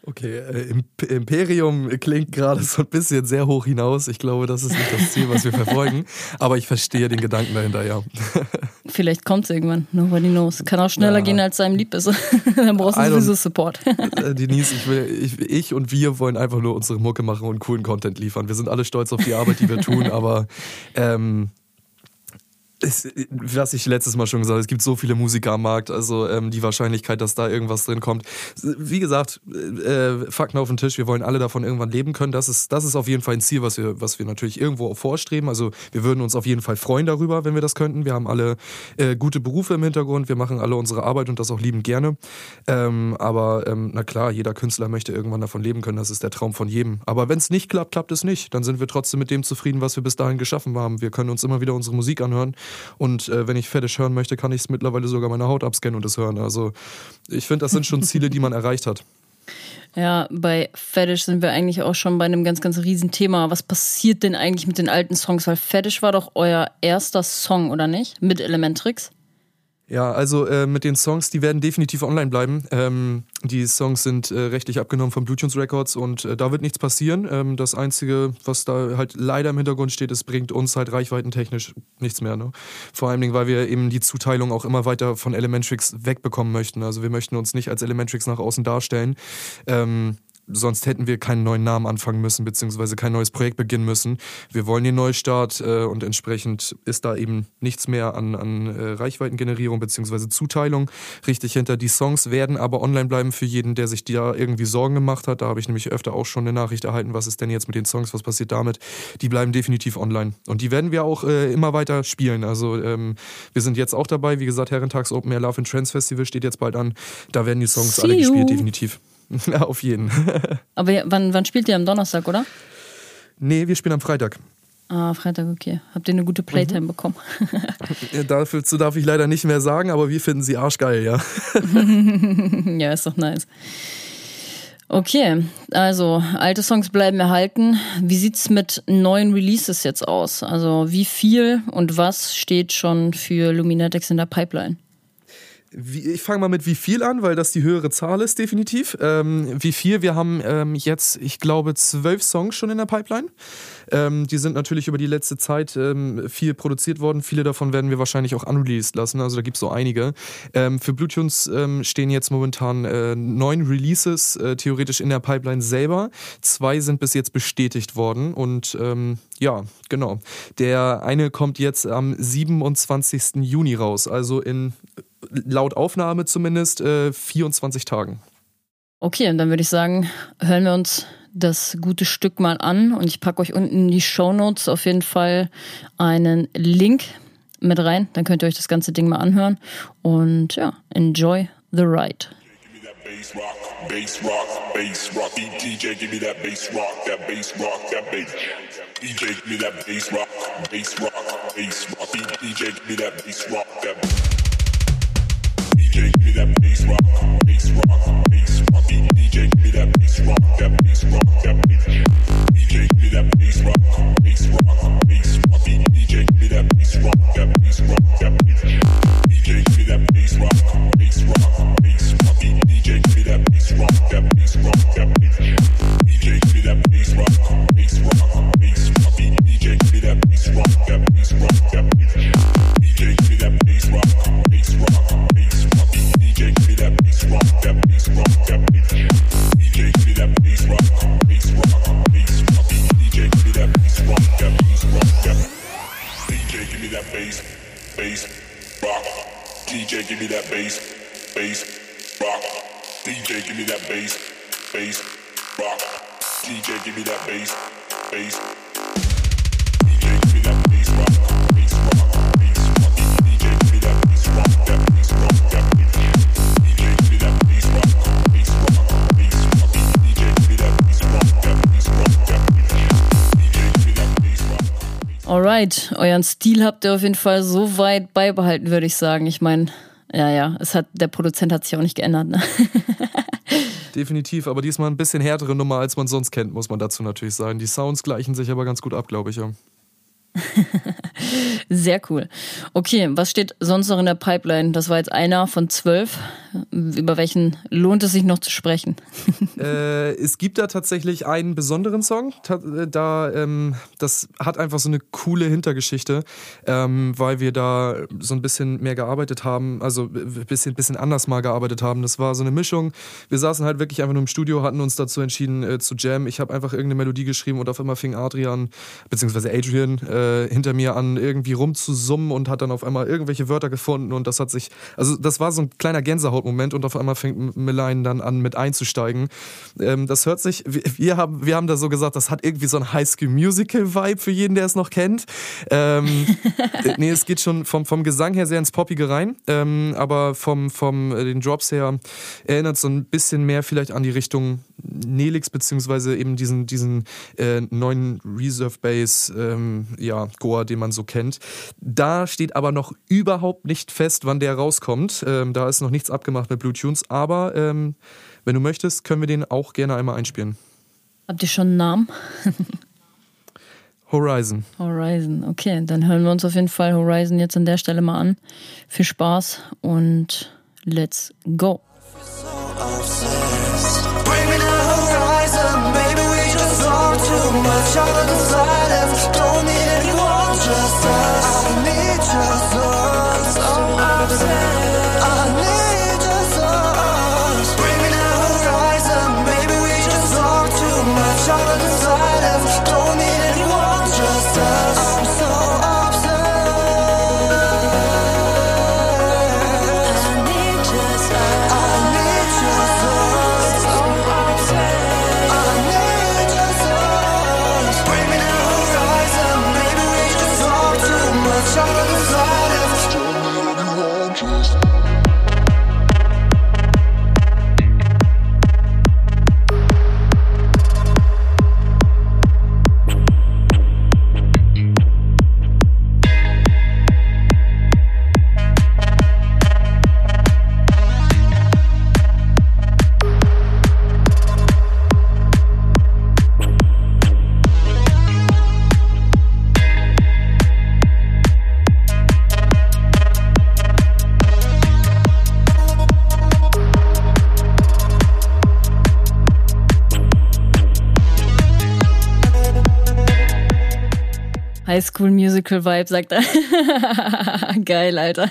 Okay, äh, Imperium klingt gerade so ein bisschen sehr hoch hinaus. Ich glaube, das ist nicht das Ziel, was wir verfolgen. Aber ich verstehe den Gedanken dahinter, ja. Vielleicht kommt es irgendwann. Nobody knows. Kann auch schneller ja. gehen, als einem lieb ist. Dann brauchst du sowieso Support. Äh, Denise, ich, will, ich, ich und wir wollen einfach nur unsere Mucke machen und coolen Content liefern. Wir sind alle stolz auf die Arbeit, die wir tun, aber ähm, es, was ich letztes Mal schon gesagt habe, es gibt so viele Musiker am Markt, also ähm, die Wahrscheinlichkeit, dass da irgendwas drin kommt. Wie gesagt, äh, Fakten auf den Tisch, wir wollen alle davon irgendwann leben können. Das ist, das ist auf jeden Fall ein Ziel, was wir, was wir natürlich irgendwo vorstreben. Also wir würden uns auf jeden Fall freuen darüber, wenn wir das könnten. Wir haben alle äh, gute Berufe im Hintergrund, wir machen alle unsere Arbeit und das auch liebend gerne. Ähm, aber ähm, na klar, jeder Künstler möchte irgendwann davon leben können, das ist der Traum von jedem. Aber wenn es nicht klappt, klappt es nicht. Dann sind wir trotzdem mit dem zufrieden, was wir bis dahin geschaffen haben. Wir können uns immer wieder unsere Musik anhören und äh, wenn ich Fetisch hören möchte, kann ich es mittlerweile sogar meine Haut abscannen und es hören. Also ich finde, das sind schon Ziele, die man erreicht hat. Ja, bei Fetish sind wir eigentlich auch schon bei einem ganz, ganz riesen Thema. Was passiert denn eigentlich mit den alten Songs? Weil Fetish war doch euer erster Song, oder nicht? Mit Elementrix? Ja, also äh, mit den Songs, die werden definitiv online bleiben. Ähm, die Songs sind äh, rechtlich abgenommen von Bluetunes Records und äh, da wird nichts passieren. Ähm, das Einzige, was da halt leider im Hintergrund steht, es bringt uns halt reichweitentechnisch nichts mehr. Ne? Vor allem, weil wir eben die Zuteilung auch immer weiter von Elementrix wegbekommen möchten. Also wir möchten uns nicht als Elementrix nach außen darstellen. Ähm, sonst hätten wir keinen neuen Namen anfangen müssen, beziehungsweise kein neues Projekt beginnen müssen. Wir wollen den Neustart äh, und entsprechend ist da eben nichts mehr an, an äh, Reichweitengenerierung beziehungsweise Zuteilung richtig hinter. Die Songs werden aber online bleiben für jeden, der sich da irgendwie Sorgen gemacht hat. Da habe ich nämlich öfter auch schon eine Nachricht erhalten, was ist denn jetzt mit den Songs, was passiert damit. Die bleiben definitiv online. Und die werden wir auch äh, immer weiter spielen. Also ähm, wir sind jetzt auch dabei. Wie gesagt, Herrentags Open Air Love and Trance Festival steht jetzt bald an. Da werden die Songs See alle gespielt, definitiv. Ja, auf jeden. Aber wann, wann spielt ihr am Donnerstag, oder? Nee, wir spielen am Freitag. Ah, Freitag, okay. Habt ihr eine gute Playtime mhm. bekommen? Dazu darf ich leider nicht mehr sagen, aber wir finden sie arschgeil, ja. ja, ist doch nice. Okay, also alte Songs bleiben erhalten. Wie sieht's mit neuen Releases jetzt aus? Also wie viel und was steht schon für Luminatics in der Pipeline? Wie, ich fange mal mit wie viel an, weil das die höhere Zahl ist, definitiv. Ähm, wie viel? Wir haben ähm, jetzt, ich glaube, zwölf Songs schon in der Pipeline. Ähm, die sind natürlich über die letzte Zeit ähm, viel produziert worden. Viele davon werden wir wahrscheinlich auch unreleased lassen. Also da gibt es so einige. Ähm, für Bluetunes ähm, stehen jetzt momentan äh, neun Releases äh, theoretisch in der Pipeline selber. Zwei sind bis jetzt bestätigt worden. Und ja, genau. Der eine kommt jetzt am 27. Juni raus. Also in laut Aufnahme zumindest, äh, 24 Tagen. Okay, und dann würde ich sagen, hören wir uns das gute Stück mal an und ich packe euch unten in die Show Notes auf jeden Fall einen Link mit rein. Dann könnt ihr euch das ganze Ding mal anhören und ja, enjoy the ride. Bass rock, bass rock, bass rock. DJ, give me that bass rock, that bass rock, that bass. DJ, give me that bass rock, bass rock, bass rock. DJ, give me that bass rock, that. Rock, bass rock. Alright, euren Stil habt ihr auf jeden Fall so weit beibehalten, würde ich sagen. Ich meine, ja, ja, es hat, der Produzent hat sich auch nicht geändert. Ne? Definitiv, aber diesmal ein bisschen härtere Nummer, als man sonst kennt, muss man dazu natürlich sagen. Die Sounds gleichen sich aber ganz gut ab, glaube ich, ja. Sehr cool. Okay, was steht sonst noch in der Pipeline? Das war jetzt einer von zwölf. Über welchen lohnt es sich noch zu sprechen? äh, es gibt da tatsächlich einen besonderen Song. Da, ähm, das hat einfach so eine coole Hintergeschichte, ähm, weil wir da so ein bisschen mehr gearbeitet haben, also ein bisschen, bisschen anders mal gearbeitet haben. Das war so eine Mischung. Wir saßen halt wirklich einfach nur im Studio, hatten uns dazu entschieden äh, zu jammen. Ich habe einfach irgendeine Melodie geschrieben und auf einmal fing Adrian, beziehungsweise Adrian, äh, hinter mir an, irgendwie rumzusummen und hat dann auf einmal irgendwelche Wörter gefunden und das hat sich, also das war so ein kleiner Gänsehautmoment und auf einmal fängt Melaine dann an mit einzusteigen. Ähm, das hört sich, wir haben, wir haben da so gesagt, das hat irgendwie so ein Highschool Musical Vibe für jeden, der es noch kennt. Ähm, nee, es geht schon vom, vom Gesang her sehr ins Poppige rein, ähm, aber vom, vom äh, den Drops her erinnert so ein bisschen mehr vielleicht an die Richtung Nelix beziehungsweise eben diesen, diesen äh, neuen Reserve Bass ähm, ja, Goa, den man so kennt. Da steht aber noch überhaupt nicht fest, wann der rauskommt. Ähm, da ist noch nichts abgemacht mit Blue Tunes, aber ähm, wenn du möchtest, können wir den auch gerne einmal einspielen. Habt ihr schon einen Namen? Horizon. Horizon, okay. Dann hören wir uns auf jeden Fall Horizon jetzt an der Stelle mal an. Viel Spaß und let's go. just us. I need your oh, soul. I'm so obsessed. Musical Vibe, sagt er. Geil, Alter.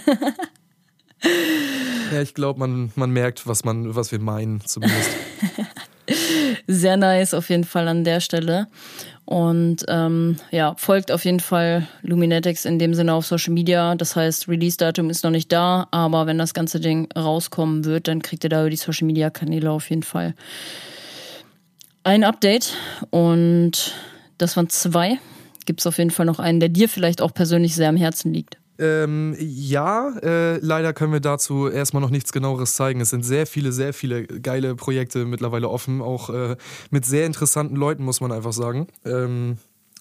Ja, ich glaube, man, man merkt, was, man, was wir meinen, zumindest. Sehr nice auf jeden Fall an der Stelle. Und ähm, ja, folgt auf jeden Fall Luminetics in dem Sinne auf Social Media. Das heißt, Release-Datum ist noch nicht da, aber wenn das ganze Ding rauskommen wird, dann kriegt ihr da über die Social Media-Kanäle auf jeden Fall ein Update. Und das waren zwei gibt es auf jeden Fall noch einen, der dir vielleicht auch persönlich sehr am Herzen liegt. Ähm, ja, äh, leider können wir dazu erstmal noch nichts genaueres zeigen. Es sind sehr viele, sehr viele geile Projekte mittlerweile offen, auch äh, mit sehr interessanten Leuten, muss man einfach sagen. Ähm,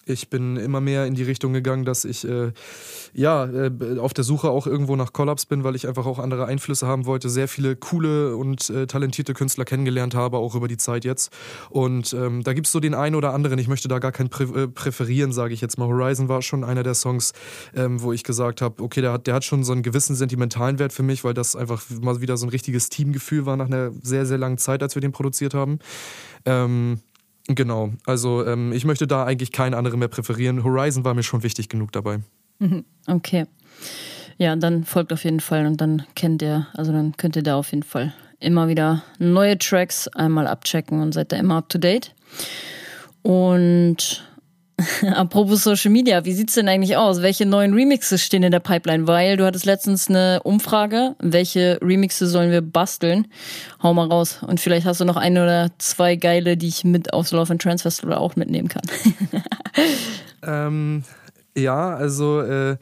ich bin immer mehr in die Richtung gegangen, dass ich äh, ja äh, auf der Suche auch irgendwo nach Collabs bin, weil ich einfach auch andere Einflüsse haben wollte. Sehr viele coole und äh, talentierte Künstler kennengelernt habe, auch über die Zeit jetzt. Und ähm, da gibt es so den einen oder anderen. Ich möchte da gar kein Prä äh, präferieren, sage ich jetzt mal. Horizon war schon einer der Songs, ähm, wo ich gesagt habe, okay, der hat, der hat schon so einen gewissen sentimentalen Wert für mich, weil das einfach mal wieder so ein richtiges Teamgefühl war nach einer sehr, sehr langen Zeit, als wir den produziert haben. Ähm, Genau, also ähm, ich möchte da eigentlich keinen anderen mehr präferieren. Horizon war mir schon wichtig genug dabei. Mhm, okay. Ja, dann folgt auf jeden Fall und dann kennt ihr, also dann könnt ihr da auf jeden Fall immer wieder neue Tracks einmal abchecken und seid da immer up to date. Und Apropos Social Media, wie sieht's denn eigentlich aus? Welche neuen Remixes stehen in der Pipeline? Weil du hattest letztens eine Umfrage, welche Remixe sollen wir basteln? Hau mal raus. Und vielleicht hast du noch eine oder zwei geile, die ich mit aufs Love and Trans Festival auch mitnehmen kann. ähm, ja, also äh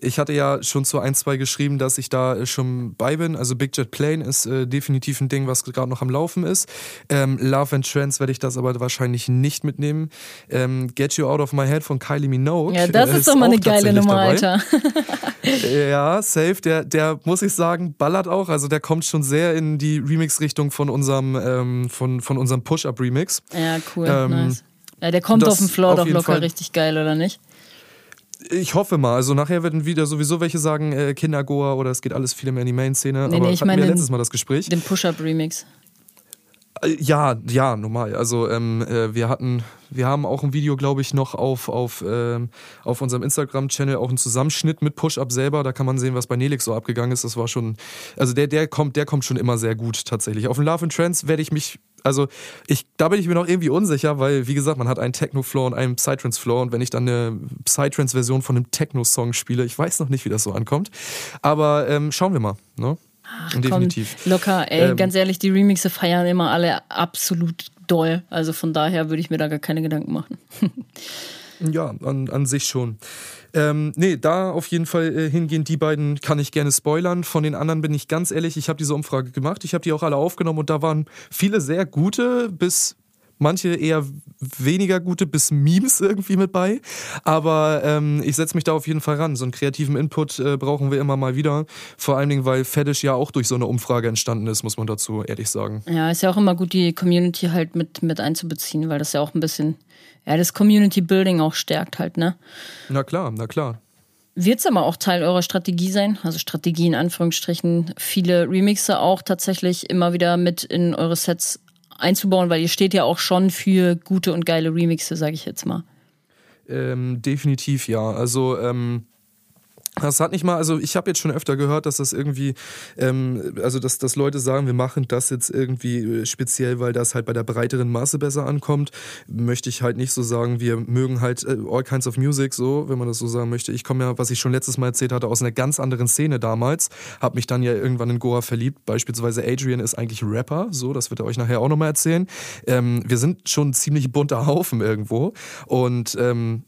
ich hatte ja schon zu ein, zwei geschrieben, dass ich da äh, schon bei bin. Also Big Jet Plane ist äh, definitiv ein Ding, was gerade noch am Laufen ist. Ähm, Love and Trends werde ich das aber wahrscheinlich nicht mitnehmen. Ähm, Get You Out of My Head von Kylie Minogue. Ja, das äh, ist, doch mal eine geile Nummer, dabei. Alter. ja, safe. Der, der, muss ich sagen, ballert auch. Also der kommt schon sehr in die Remix-Richtung von unserem, ähm, von, von unserem Push-Up-Remix. Ja, cool. Ähm, nice. Ja, der kommt auf dem Floor doch locker Fall. richtig geil, oder nicht? Ich hoffe mal. Also nachher werden wieder sowieso welche sagen äh, Kindergoa oder es geht alles viel mehr in die Main-Szene. Nee, aber nee, ich hatten meine letztes Mal das Gespräch. Den Push-Up-Remix. Äh, Ja, ja, normal. Also ähm, äh, wir hatten, wir haben auch ein Video, glaube ich, noch auf, auf, ähm, auf unserem Instagram-Channel auch einen Zusammenschnitt mit Push-Up selber. Da kann man sehen, was bei Nelix so abgegangen ist. Das war schon, also der, der kommt, der kommt schon immer sehr gut tatsächlich. Auf dem Love and Trance werde ich mich, also ich, da bin ich mir noch irgendwie unsicher, weil wie gesagt, man hat einen Techno-Floor und einen Psytrance-Floor und wenn ich dann eine Psytrance-Version von einem Techno-Song spiele, ich weiß noch nicht, wie das so ankommt. Aber ähm, schauen wir mal. Ne? Definitiv. Komm, locker, ey, Ähm, ganz ehrlich, die Remixe feiern immer alle absolut doll. Also von daher würde ich mir da gar keine Gedanken machen. Ja, an, an sich schon. Ähm, nee, da auf jeden Fall äh, hingehend, die beiden kann ich gerne spoilern. Von den anderen bin ich ganz ehrlich, ich habe diese Umfrage gemacht, ich habe die auch alle aufgenommen und da waren viele sehr gute bis manche eher weniger gute bis Memes irgendwie mit bei. Aber ähm, ich setze mich da auf jeden Fall ran. So einen kreativen Input äh, brauchen wir immer mal wieder. Vor allen Dingen, weil Fetish ja auch durch so eine Umfrage entstanden ist, muss man dazu ehrlich sagen. Ja, ist ja auch immer gut, die Community halt mit, mit einzubeziehen, weil das ja auch ein bisschen, ja, das Community Building auch stärkt halt, ne? Na klar, na klar. Wird es aber auch Teil eurer Strategie sein? Also Strategie in Anführungsstrichen, viele Remixe auch tatsächlich immer wieder mit in eure Sets einzubauen, weil ihr steht ja auch schon für gute und geile Remixe, sage ich jetzt mal. Ähm, definitiv ja. Also ähm, das hat nicht mal, also ich habe jetzt schon öfter gehört, dass das irgendwie, ähm, also dass, dass Leute sagen, wir machen das jetzt irgendwie äh, speziell, weil das halt bei der breiteren Masse besser ankommt. Möchte ich halt nicht so sagen, wir mögen halt äh, all kinds of music, so, wenn man das so sagen möchte. Ich komme ja, was ich schon letztes Mal erzählt hatte, aus einer ganz anderen Szene damals, habe mich dann ja irgendwann in Goa verliebt. Beispielsweise Adrian ist eigentlich Rapper, so, das wird er euch nachher auch nochmal erzählen. Ähm, wir sind schon ein ziemlich bunter Haufen irgendwo und ähm,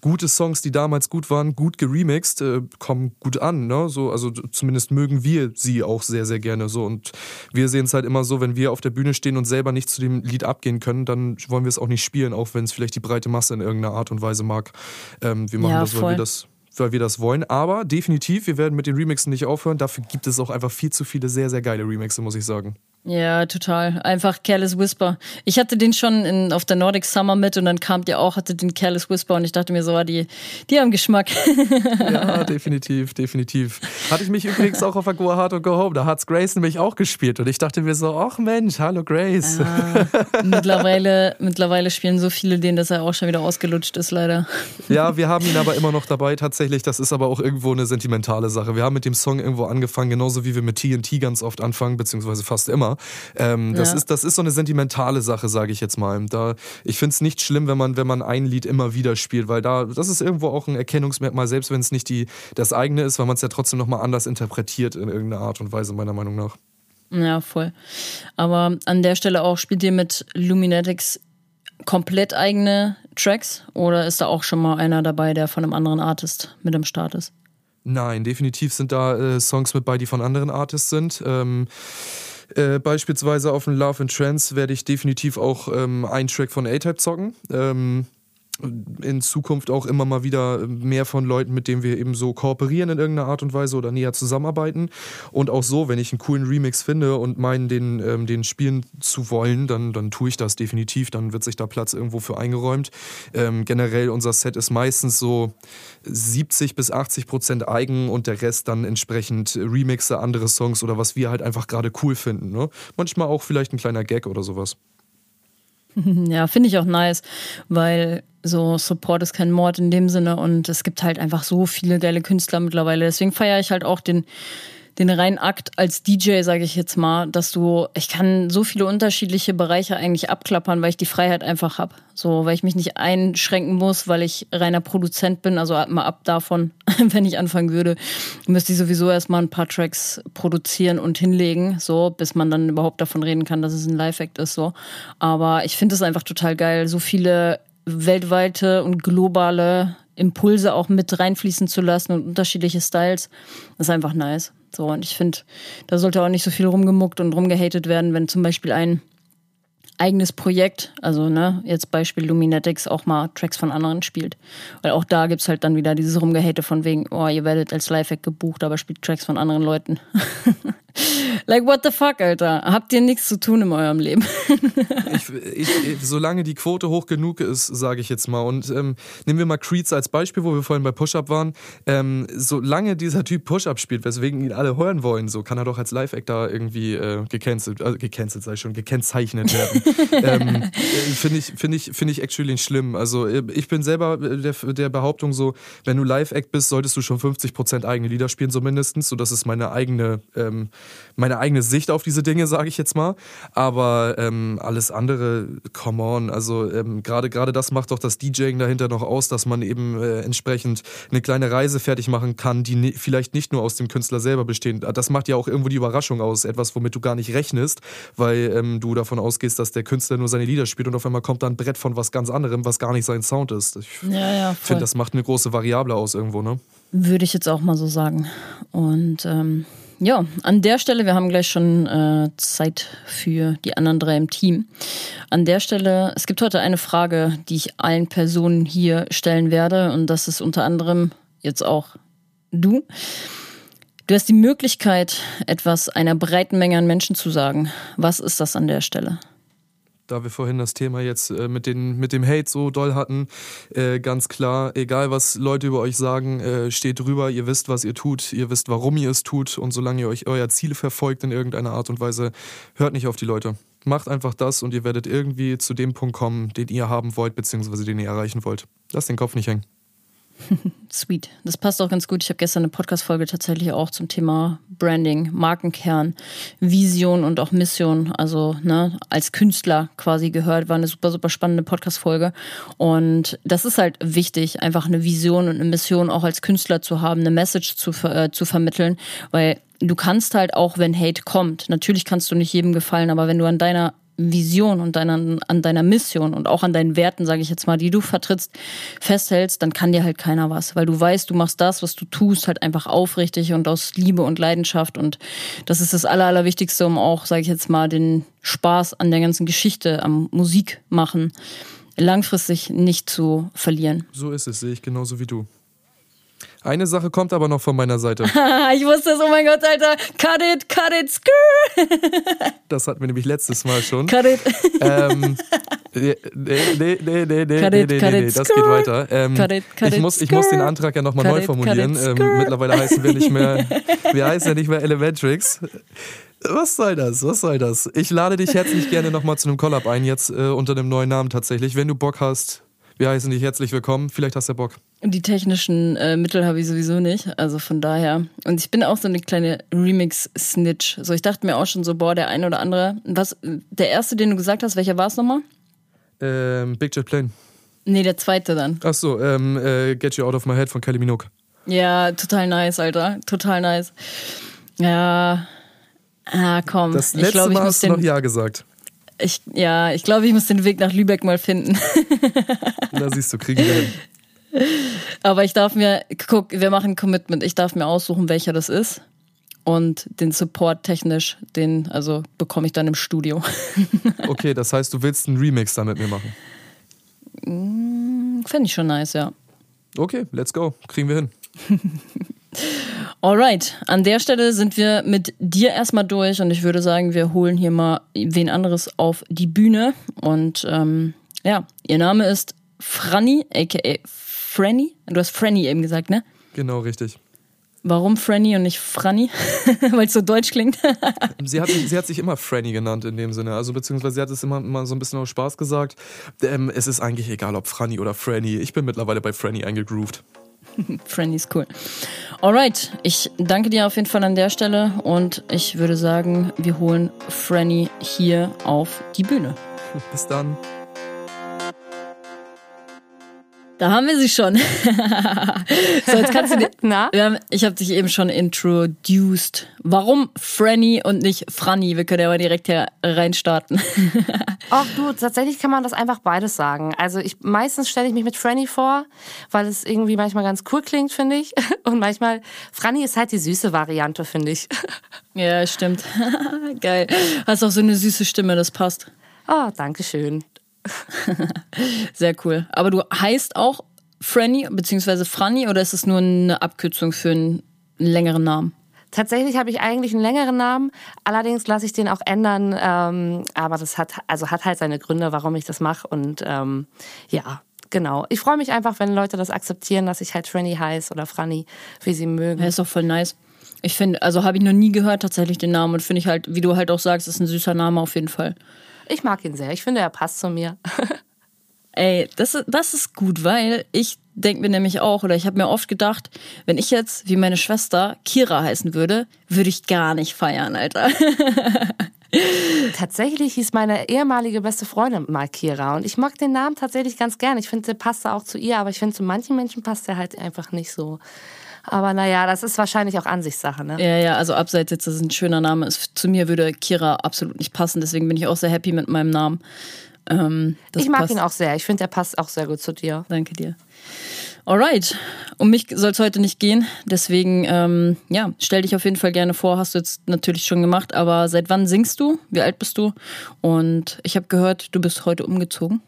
gute Songs, die damals gut waren, gut geremixed, äh, kommen gut an. Ne? So, also zumindest mögen wir sie auch sehr, sehr gerne. So. Und wir sehen es halt immer so, wenn wir auf der Bühne stehen und selber nicht zu dem Lied abgehen können, dann wollen wir es auch nicht spielen, auch wenn es vielleicht die breite Masse in irgendeiner Art und Weise mag. Ähm, wir machen Ja, das, weil voll. wir das weil wir das wollen. Aber definitiv, wir werden mit den Remixen nicht aufhören. Dafür gibt es auch einfach viel zu viele sehr, sehr geile Remixe, muss ich sagen. Ja, total. Einfach Careless Whisper. Ich hatte den schon in, auf der Nordic Summer mit und dann kam der auch, hatte den Careless Whisper und ich dachte mir so, ah, die, die haben Geschmack. Ja, definitiv, definitiv. Hatte ich mich übrigens auch auf der Go Hard und Go Home. Da hat's Grace nämlich auch gespielt. Und ich dachte mir so, ach Mensch, hallo Grace. mittlerweile, mittlerweile spielen so viele den, dass er auch schon wieder ausgelutscht ist, leider. Ja, wir haben ihn aber immer noch dabei tatsächlich. Das ist aber auch irgendwo eine sentimentale Sache. Wir haben mit dem Song irgendwo angefangen, genauso wie wir mit TNT ganz oft anfangen, beziehungsweise fast immer. Ähm, das, Ja. ist, das ist so eine sentimentale Sache, sage ich jetzt mal. Da, ich finde es nicht schlimm, wenn man, wenn man ein Lied immer wieder spielt, weil da, das ist irgendwo auch ein Erkennungsmerkmal, selbst wenn es nicht die, das eigene ist, weil man es ja trotzdem nochmal anders interpretiert in irgendeiner Art und Weise, meiner Meinung nach. Ja, voll. Aber an der Stelle auch, spielt ihr mit Luminetics komplett eigene Tracks oder ist da auch schon mal einer dabei, der von einem anderen Artist mit am Start ist? Nein, definitiv sind da äh, Songs mit bei, die von anderen Artists sind. Ähm, äh, beispielsweise auf dem Love and Trance werde ich definitiv auch ähm, einen Track von A-Type zocken. Ähm, in Zukunft auch immer mal wieder mehr von Leuten, mit denen wir eben so kooperieren in irgendeiner Art und Weise oder näher zusammenarbeiten. Und auch so, wenn ich einen coolen Remix finde und meinen, den, ähm, den spielen zu wollen, dann, dann tue ich das definitiv. Dann wird sich da Platz irgendwo für eingeräumt. Ähm, generell, unser Set ist meistens so 70 bis 80 Prozent eigen und der Rest dann entsprechend Remixe, andere Songs oder was wir halt einfach gerade cool finden. Ne? Manchmal auch vielleicht ein kleiner Gag oder sowas. Ja, finde ich auch nice, weil so Support ist kein Mord in dem Sinne und es gibt halt einfach so viele geile Künstler mittlerweile. Deswegen feiere ich halt auch den, den reinen Akt als DJ, sage ich jetzt mal, dass du, ich kann so viele unterschiedliche Bereiche eigentlich abklappern, weil ich die Freiheit einfach habe. So, weil ich mich nicht einschränken muss, weil ich reiner Produzent bin. Also mal ab davon, wenn ich anfangen würde, müsste ich sowieso erstmal ein paar Tracks produzieren und hinlegen, so, bis man dann überhaupt davon reden kann, dass es ein Live-Act ist, so. Aber ich finde es einfach total geil, so viele weltweite und globale Impulse auch mit reinfließen zu lassen und unterschiedliche Styles. Das ist einfach nice. So, und ich finde, da sollte auch nicht so viel rumgemuckt und rumgehatet werden, wenn zum Beispiel ein, eigenes Projekt, also ne, jetzt Beispiel Luminetics, auch mal Tracks von anderen spielt. Weil auch da gibt's halt dann wieder dieses Rumgehate von wegen, oh, ihr werdet als Lifehack gebucht, aber spielt Tracks von anderen Leuten. like, what the fuck, Alter? Habt ihr nichts zu tun in eurem Leben? ich, ich, solange die Quote hoch genug ist, sage ich jetzt mal. Und ähm, nehmen wir mal Creeds als Beispiel, wo wir vorhin bei Push-Up waren. Ähm, solange dieser Typ Push-Up spielt, weswegen ihn alle hören wollen, so kann er doch als Live-Act da irgendwie äh, gecancelt, äh, gecancelt sei schon, gekennzeichnet werden. ähm, Finde ich, finde ich, finde ich actually schlimm. Also äh, ich bin selber der, der Behauptung so, wenn du Live-Act bist, solltest du schon 50% eigene Lieder spielen, so mindestens. So, das ist meine eigene, ähm, meine eigene Sicht auf diese Dinge, sage ich jetzt mal. Aber ähm, alles andere, come on. Also ähm, gerade gerade das macht doch das DJing dahinter noch aus, dass man eben äh, entsprechend eine kleine Reise fertig machen kann, die ne vielleicht nicht nur aus dem Künstler selber besteht. Das macht ja auch irgendwo die Überraschung aus, etwas, womit du gar nicht rechnest, weil ähm, du davon ausgehst, dass der Künstler nur seine Lieder spielt und auf einmal kommt da ein Brett von was ganz anderem, was gar nicht sein Sound ist. Ich ja, ja, finde, das macht eine große Variable aus irgendwo, ne? Würde ich jetzt auch mal so sagen. Und ähm, ja, an der Stelle, wir haben gleich schon äh, Zeit für die anderen drei im Team. An der Stelle, es gibt heute eine Frage, die ich allen Personen hier stellen werde und das ist unter anderem jetzt auch du. Du hast die Möglichkeit, etwas einer breiten Menge an Menschen zu sagen. Was ist das an der Stelle? Da wir vorhin das Thema jetzt äh, mit, den, mit dem Hate so doll hatten, äh, ganz klar, egal was Leute über euch sagen, äh, steht drüber, ihr wisst, was ihr tut, ihr wisst, warum ihr es tut und solange ihr euch euer Ziel verfolgt in irgendeiner Art und Weise, hört nicht auf die Leute. Macht einfach das und ihr werdet irgendwie zu dem Punkt kommen, den ihr haben wollt, beziehungsweise den ihr erreichen wollt. Lasst den Kopf nicht hängen. Sweet. Das passt auch ganz gut. Ich habe gestern eine Podcast-Folge tatsächlich auch zum Thema Branding, Markenkern, Vision und auch Mission, also ne, als Künstler quasi gehört. War eine super, super spannende Podcast-Folge. Und das ist halt wichtig, einfach eine Vision und eine Mission auch als Künstler zu haben, eine Message zu, äh, zu vermitteln, weil du kannst halt auch, wenn Hate kommt, natürlich kannst du nicht jedem gefallen, aber wenn du an deiner Vision und deiner, an deiner Mission und auch an deinen Werten, sage ich jetzt mal, die du vertrittst, festhältst, dann kann dir halt keiner was, weil du weißt, du machst das, was du tust, halt einfach aufrichtig und aus Liebe und Leidenschaft und das ist das Aller, Allerwichtigste, um auch, sage ich jetzt mal, den Spaß an der ganzen Geschichte, am Musik machen, langfristig nicht zu verlieren. So ist es, sehe ich genauso wie du. Eine Sache kommt aber noch von meiner Seite. ich wusste es, oh mein Gott, Alter. Cut it, cut it, skrrr. das hatten wir nämlich letztes Mal schon. Cut it. ähm, nee, nee, nee, nee, nee, nee, nee, nee, nee, das geht weiter. Ähm, cut it, cut ich, muss, ich muss den Antrag ja nochmal neu formulieren. It, ähm, mittlerweile heißen wir nicht mehr, wir heißen ja nicht mehr Elementrix. Was soll das? Was soll das? Ich lade dich herzlich gerne nochmal zu einem Collab ein, jetzt äh, unter einem neuen Namen tatsächlich. Wenn du Bock hast, wir heißen dich herzlich willkommen. Vielleicht hast du ja Bock. Die technischen äh, Mittel habe ich sowieso nicht. Also von daher. Und ich bin auch so eine kleine Remix-Snitch. So, ich dachte mir auch schon so, boah, der eine oder andere. Was, der erste, den du gesagt hast, welcher war es nochmal? Ähm, Big Jet Plane. Nee, der zweite dann. Ach so, ähm, äh, Get You Out of My Head von Kelly Minogue. Ja, total nice, Alter. Total nice. Ja. Ah, komm. Das letzte ich glaub, ich Mal hast du noch Ja gesagt. Ich, ja, ich glaube, ich muss den Weg nach Lübeck mal finden. Na, siehst du, kriegen wir hin. Aber ich darf mir, guck, wir machen ein Commitment. Ich darf mir aussuchen, welcher das ist. Und den Support technisch, den, also bekomme ich dann im Studio. okay, das heißt, du willst einen Remix da mit mir machen? Mm, Fände ich schon nice, ja. Okay, let's go. Kriegen wir hin. Alright, an der Stelle sind wir mit dir erstmal durch und ich würde sagen, wir holen hier mal wen anderes auf die Bühne. Und ähm, ja, ihr Name ist Franny, aka Franny. Du hast Franny eben gesagt, ne? Genau, richtig. Warum Franny und nicht Franny? Weil es so deutsch klingt. sie, hat, sie hat sich immer Franny genannt in dem Sinne. Also beziehungsweise sie hat es immer, immer so ein bisschen aus Spaß gesagt. Ähm, es ist eigentlich egal, ob Franny oder Franny. Ich bin mittlerweile bei Franny eingegroovt. Franny ist cool. Alright, ich danke dir auf jeden Fall an der Stelle und ich würde sagen, wir holen Franny hier auf die Bühne. Bis dann. Da haben wir sie schon. so, jetzt kannst du dir, Na? Haben, ich habe dich eben schon introduced. Warum Franny und nicht Franny? Wir können ja mal direkt hier reinstarten. Ach du, tatsächlich kann man das einfach beides sagen. Also ich meistens stelle ich mich mit Franny vor, weil es irgendwie manchmal ganz cool klingt, finde ich. Und manchmal Franny ist halt die süße Variante, finde ich. Ja, stimmt. Geil. Hast auch so eine süße Stimme, das passt. Oh, danke schön. Sehr cool. Aber du heißt auch Franny bzw. Franny oder ist es nur eine Abkürzung für einen längeren Namen? Tatsächlich habe ich eigentlich einen längeren Namen, allerdings lasse ich den auch ändern. Ähm, aber das hat also hat halt seine Gründe, warum ich das mache. Und ähm, ja, genau. Ich freue mich einfach, wenn Leute das akzeptieren, dass ich halt Franny heiße oder Franny, wie sie mögen. Ja, ist doch voll nice. Ich finde, also habe ich noch nie gehört tatsächlich den Namen und finde ich halt, wie du halt auch sagst, ist ein süßer Name auf jeden Fall. Ich mag ihn sehr. Ich finde, er passt zu mir. Ey, das, das ist gut, weil ich denke mir nämlich auch, oder ich habe mir oft gedacht, wenn ich jetzt wie meine Schwester Kira heißen würde, würde ich gar nicht feiern, Alter. Tatsächlich hieß meine ehemalige beste Freundin mal Kira und ich mag den Namen tatsächlich ganz gern. Ich finde, der passt auch zu ihr, aber ich finde, zu manchen Menschen passt der halt einfach nicht so. Aber naja, das ist wahrscheinlich auch Ansichtssache, ne? Ja, ja, also abseits jetzt, dass es ein schöner Name ist. Zu mir würde Kira absolut nicht passen, deswegen bin ich auch sehr happy mit meinem Namen. Ähm, ich mag passt. ihn auch sehr. Ich finde, der passt auch sehr gut zu dir. Danke dir. Alright, um mich soll es heute nicht gehen. Deswegen, ähm, ja, stell dich auf jeden Fall gerne vor. Hast du jetzt natürlich schon gemacht, aber seit wann singst du? Wie alt bist du? Und ich habe gehört, du bist heute umgezogen.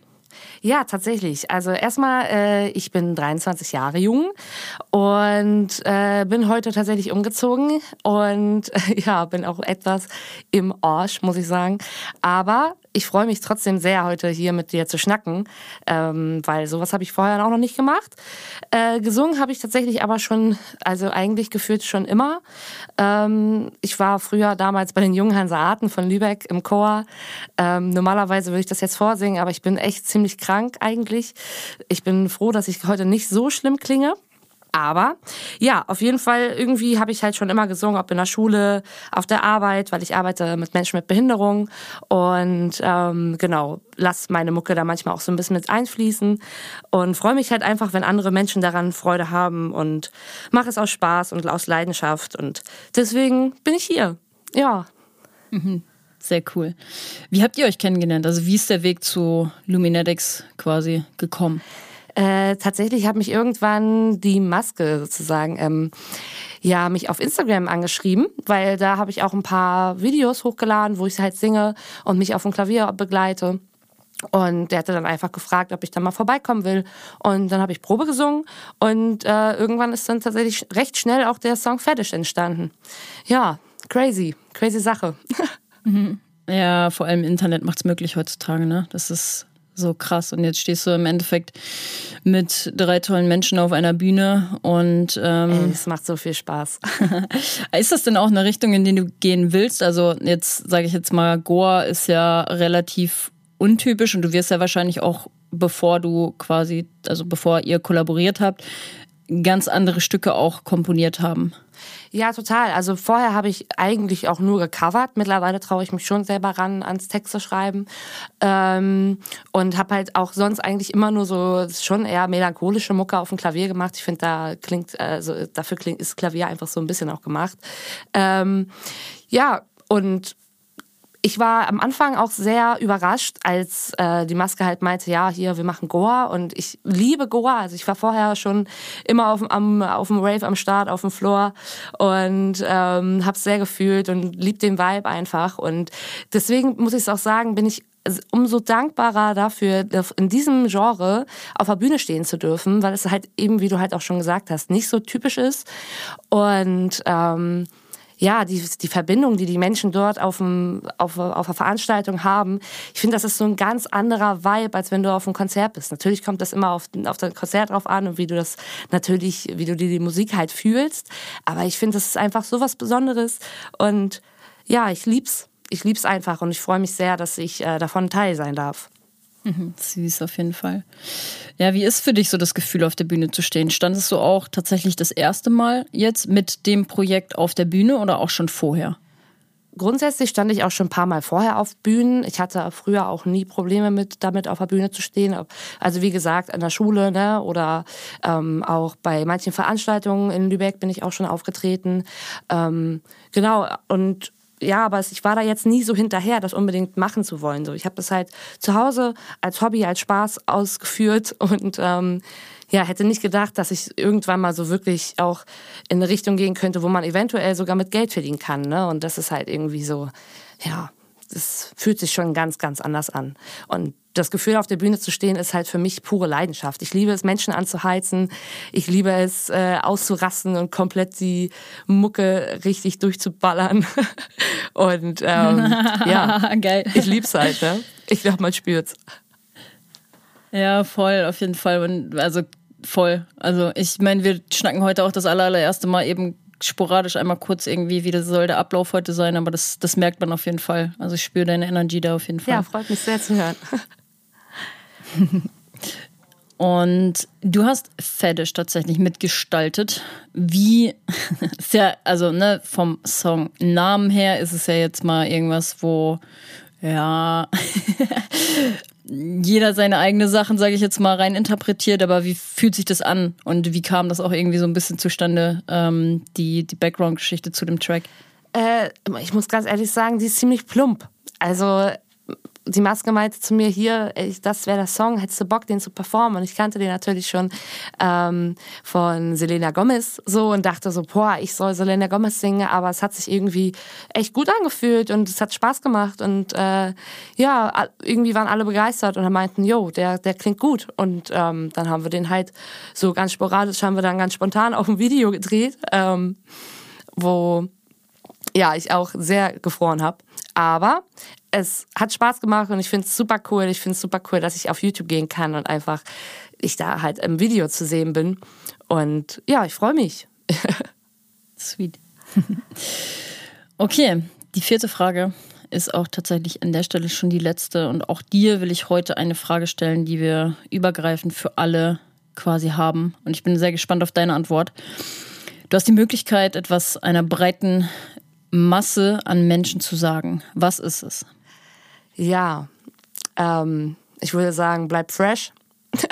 Ja, tatsächlich. Also erstmal, äh, ich bin 23 Jahre jung und äh, bin heute tatsächlich umgezogen und äh, ja, bin auch etwas im Arsch, muss ich sagen. Aber ich freue mich trotzdem sehr, heute hier mit dir zu schnacken, ähm, weil sowas habe ich vorher auch noch nicht gemacht. Äh, gesungen habe ich tatsächlich aber schon, also eigentlich gefühlt schon immer. Ähm, ich war früher damals bei den jungen Hanseaten von Lübeck im Chor. Ähm, normalerweise würde ich das jetzt vorsingen, aber ich bin echt ziemlich krank eigentlich. Ich bin froh, dass ich heute nicht so schlimm klinge. Aber ja, auf jeden Fall irgendwie habe ich halt schon immer gesungen, ob in der Schule, auf der Arbeit, weil ich arbeite mit Menschen mit Behinderung und ähm, genau, lass meine Mucke da manchmal auch so ein bisschen mit einfließen und freue mich halt einfach, wenn andere Menschen daran Freude haben und mache es aus Spaß und aus Leidenschaft und deswegen bin ich hier. Ja. Mhm. Sehr cool. Wie habt ihr euch kennengelernt? Also wie ist der Weg zu Luminetics quasi gekommen? Äh, tatsächlich hat mich irgendwann die Maske sozusagen ähm, ja mich auf Instagram angeschrieben, weil da habe ich auch ein paar Videos hochgeladen, wo ich halt singe und mich auf dem Klavier begleite. Und der hatte dann einfach gefragt, ob ich da mal vorbeikommen will. Und dann habe ich Probe gesungen und äh, irgendwann ist dann tatsächlich recht schnell auch der Song fertig entstanden. Ja, crazy, crazy Sache. Mhm. Ja, vor allem Internet macht es möglich heutzutage, ne? Das ist so krass. Und jetzt stehst du im Endeffekt mit drei tollen Menschen auf einer Bühne und ähm, es macht so viel Spaß. ist das denn auch eine Richtung, in die du gehen willst? Also jetzt sage ich jetzt mal, Goa ist ja relativ untypisch und du wirst ja wahrscheinlich auch, bevor du quasi, also bevor ihr kollaboriert habt, ganz andere Stücke auch komponiert haben. Ja, total. Also vorher habe ich eigentlich auch nur gecovert. Mittlerweile traue ich mich schon selber ran, ans Text zu schreiben. Ähm, und habe halt auch sonst eigentlich immer nur so schon eher melancholische Mucke auf dem Klavier gemacht. Ich finde, da klingt, also dafür klingt, ist Klavier einfach so ein bisschen auch gemacht. Ähm, ja, und ich war am Anfang auch sehr überrascht, als äh, die Maske halt meinte, ja, hier, wir machen Goa und ich liebe Goa. Also ich war vorher schon immer auf, am, auf dem Rave am Start, auf dem Floor und ähm, habe sehr gefühlt und lieb den Vibe einfach. Und deswegen muss ich es auch sagen, bin ich umso dankbarer dafür, in diesem Genre auf der Bühne stehen zu dürfen, weil es halt eben, wie du halt auch schon gesagt hast, nicht so typisch ist. Und ähm, ja, die, die Verbindung, die die Menschen dort auf, dem, auf, auf einer Veranstaltung haben, ich finde, das ist so ein ganz anderer Vibe, als wenn du auf einem Konzert bist. Natürlich kommt das immer auf, auf das Konzert drauf an und wie du das natürlich, wie du dir die Musik halt fühlst. Aber ich finde, das ist einfach so was Besonderes und ja, ich lieb's. Ich lieb's einfach und ich freue mich sehr, dass ich äh, davon Teil sein darf. Mhm, süß auf jeden Fall. Ja, wie ist für dich so das Gefühl, auf der Bühne zu stehen? Standest du auch tatsächlich das erste Mal jetzt mit dem Projekt auf der Bühne oder auch schon vorher? Grundsätzlich stand ich auch schon ein paar Mal vorher auf Bühnen. Ich hatte früher auch nie Probleme mit, damit auf der Bühne zu stehen. Also wie gesagt, an der Schule ne, oder ähm, auch bei manchen Veranstaltungen in Lübeck bin ich auch schon aufgetreten. Ähm, genau, und ja, aber ich war da jetzt nie so hinterher, das unbedingt machen zu wollen. So, ich habe das halt zu Hause als Hobby, als Spaß ausgeführt und ähm, ja, hätte nicht gedacht, dass ich irgendwann mal so wirklich auch in eine Richtung gehen könnte, wo man eventuell sogar mit Geld verdienen kann. Ne? Und das ist halt irgendwie so, ja, das fühlt sich schon ganz, ganz anders an. Und das Gefühl, auf der Bühne zu stehen, ist halt für mich pure Leidenschaft. Ich liebe es, Menschen anzuheizen. Ich liebe es, äh, auszurasten und komplett die Mucke richtig durchzuballern. und ähm, ja, Geil. ich lieb's halt. Ne? Ich glaube, man spürt's. Ja, voll, auf jeden Fall. Und also voll. Also ich meine, wir schnacken heute auch das allererste Mal eben sporadisch einmal kurz irgendwie, wie das soll der Ablauf heute sein, aber das, das merkt man auf jeden Fall. Also ich spüre deine Energie da auf jeden Fall. Ja, freut mich sehr zu hören. Und du hast Fetish tatsächlich mitgestaltet. Wie, ist ja, also ne, vom Song Namen her ist es ja jetzt mal irgendwas, wo, ja, jeder seine eigene Sachen, sage ich jetzt mal, rein interpretiert, aber wie fühlt sich das an und wie kam das auch irgendwie so ein bisschen zustande, ähm, die, die Background-Geschichte zu dem Track? Äh, ich muss ganz ehrlich sagen, die ist ziemlich plump. Also die Maske meinte zu mir hier, das wäre der Song, hättest du Bock, den zu performen? Und ich kannte den natürlich schon ähm, von Selena Gomez so und dachte so, boah, ich soll Selena Gomez singen, aber es hat sich irgendwie echt gut angefühlt und es hat Spaß gemacht und äh, ja, irgendwie waren alle begeistert und meinten, jo, der, der klingt gut. Und ähm, dann haben wir den halt so ganz sporadisch, haben wir dann ganz spontan auf ein Video gedreht, ähm, wo ja, ich auch sehr gefroren habe. Aber es hat Spaß gemacht und ich finde es super cool. Ich finde es super cool, dass ich auf YouTube gehen kann und einfach ich da halt im Video zu sehen bin. Und ja, ich freue mich. Sweet. okay, die vierte Frage ist auch tatsächlich an der Stelle schon die letzte. Und auch dir will ich heute eine Frage stellen, die wir übergreifend für alle quasi haben. Und ich bin sehr gespannt auf deine Antwort. Du hast die Möglichkeit, etwas einer breiten Masse an Menschen zu sagen. Was ist es? Ja, ähm, ich würde sagen, bleibt fresh.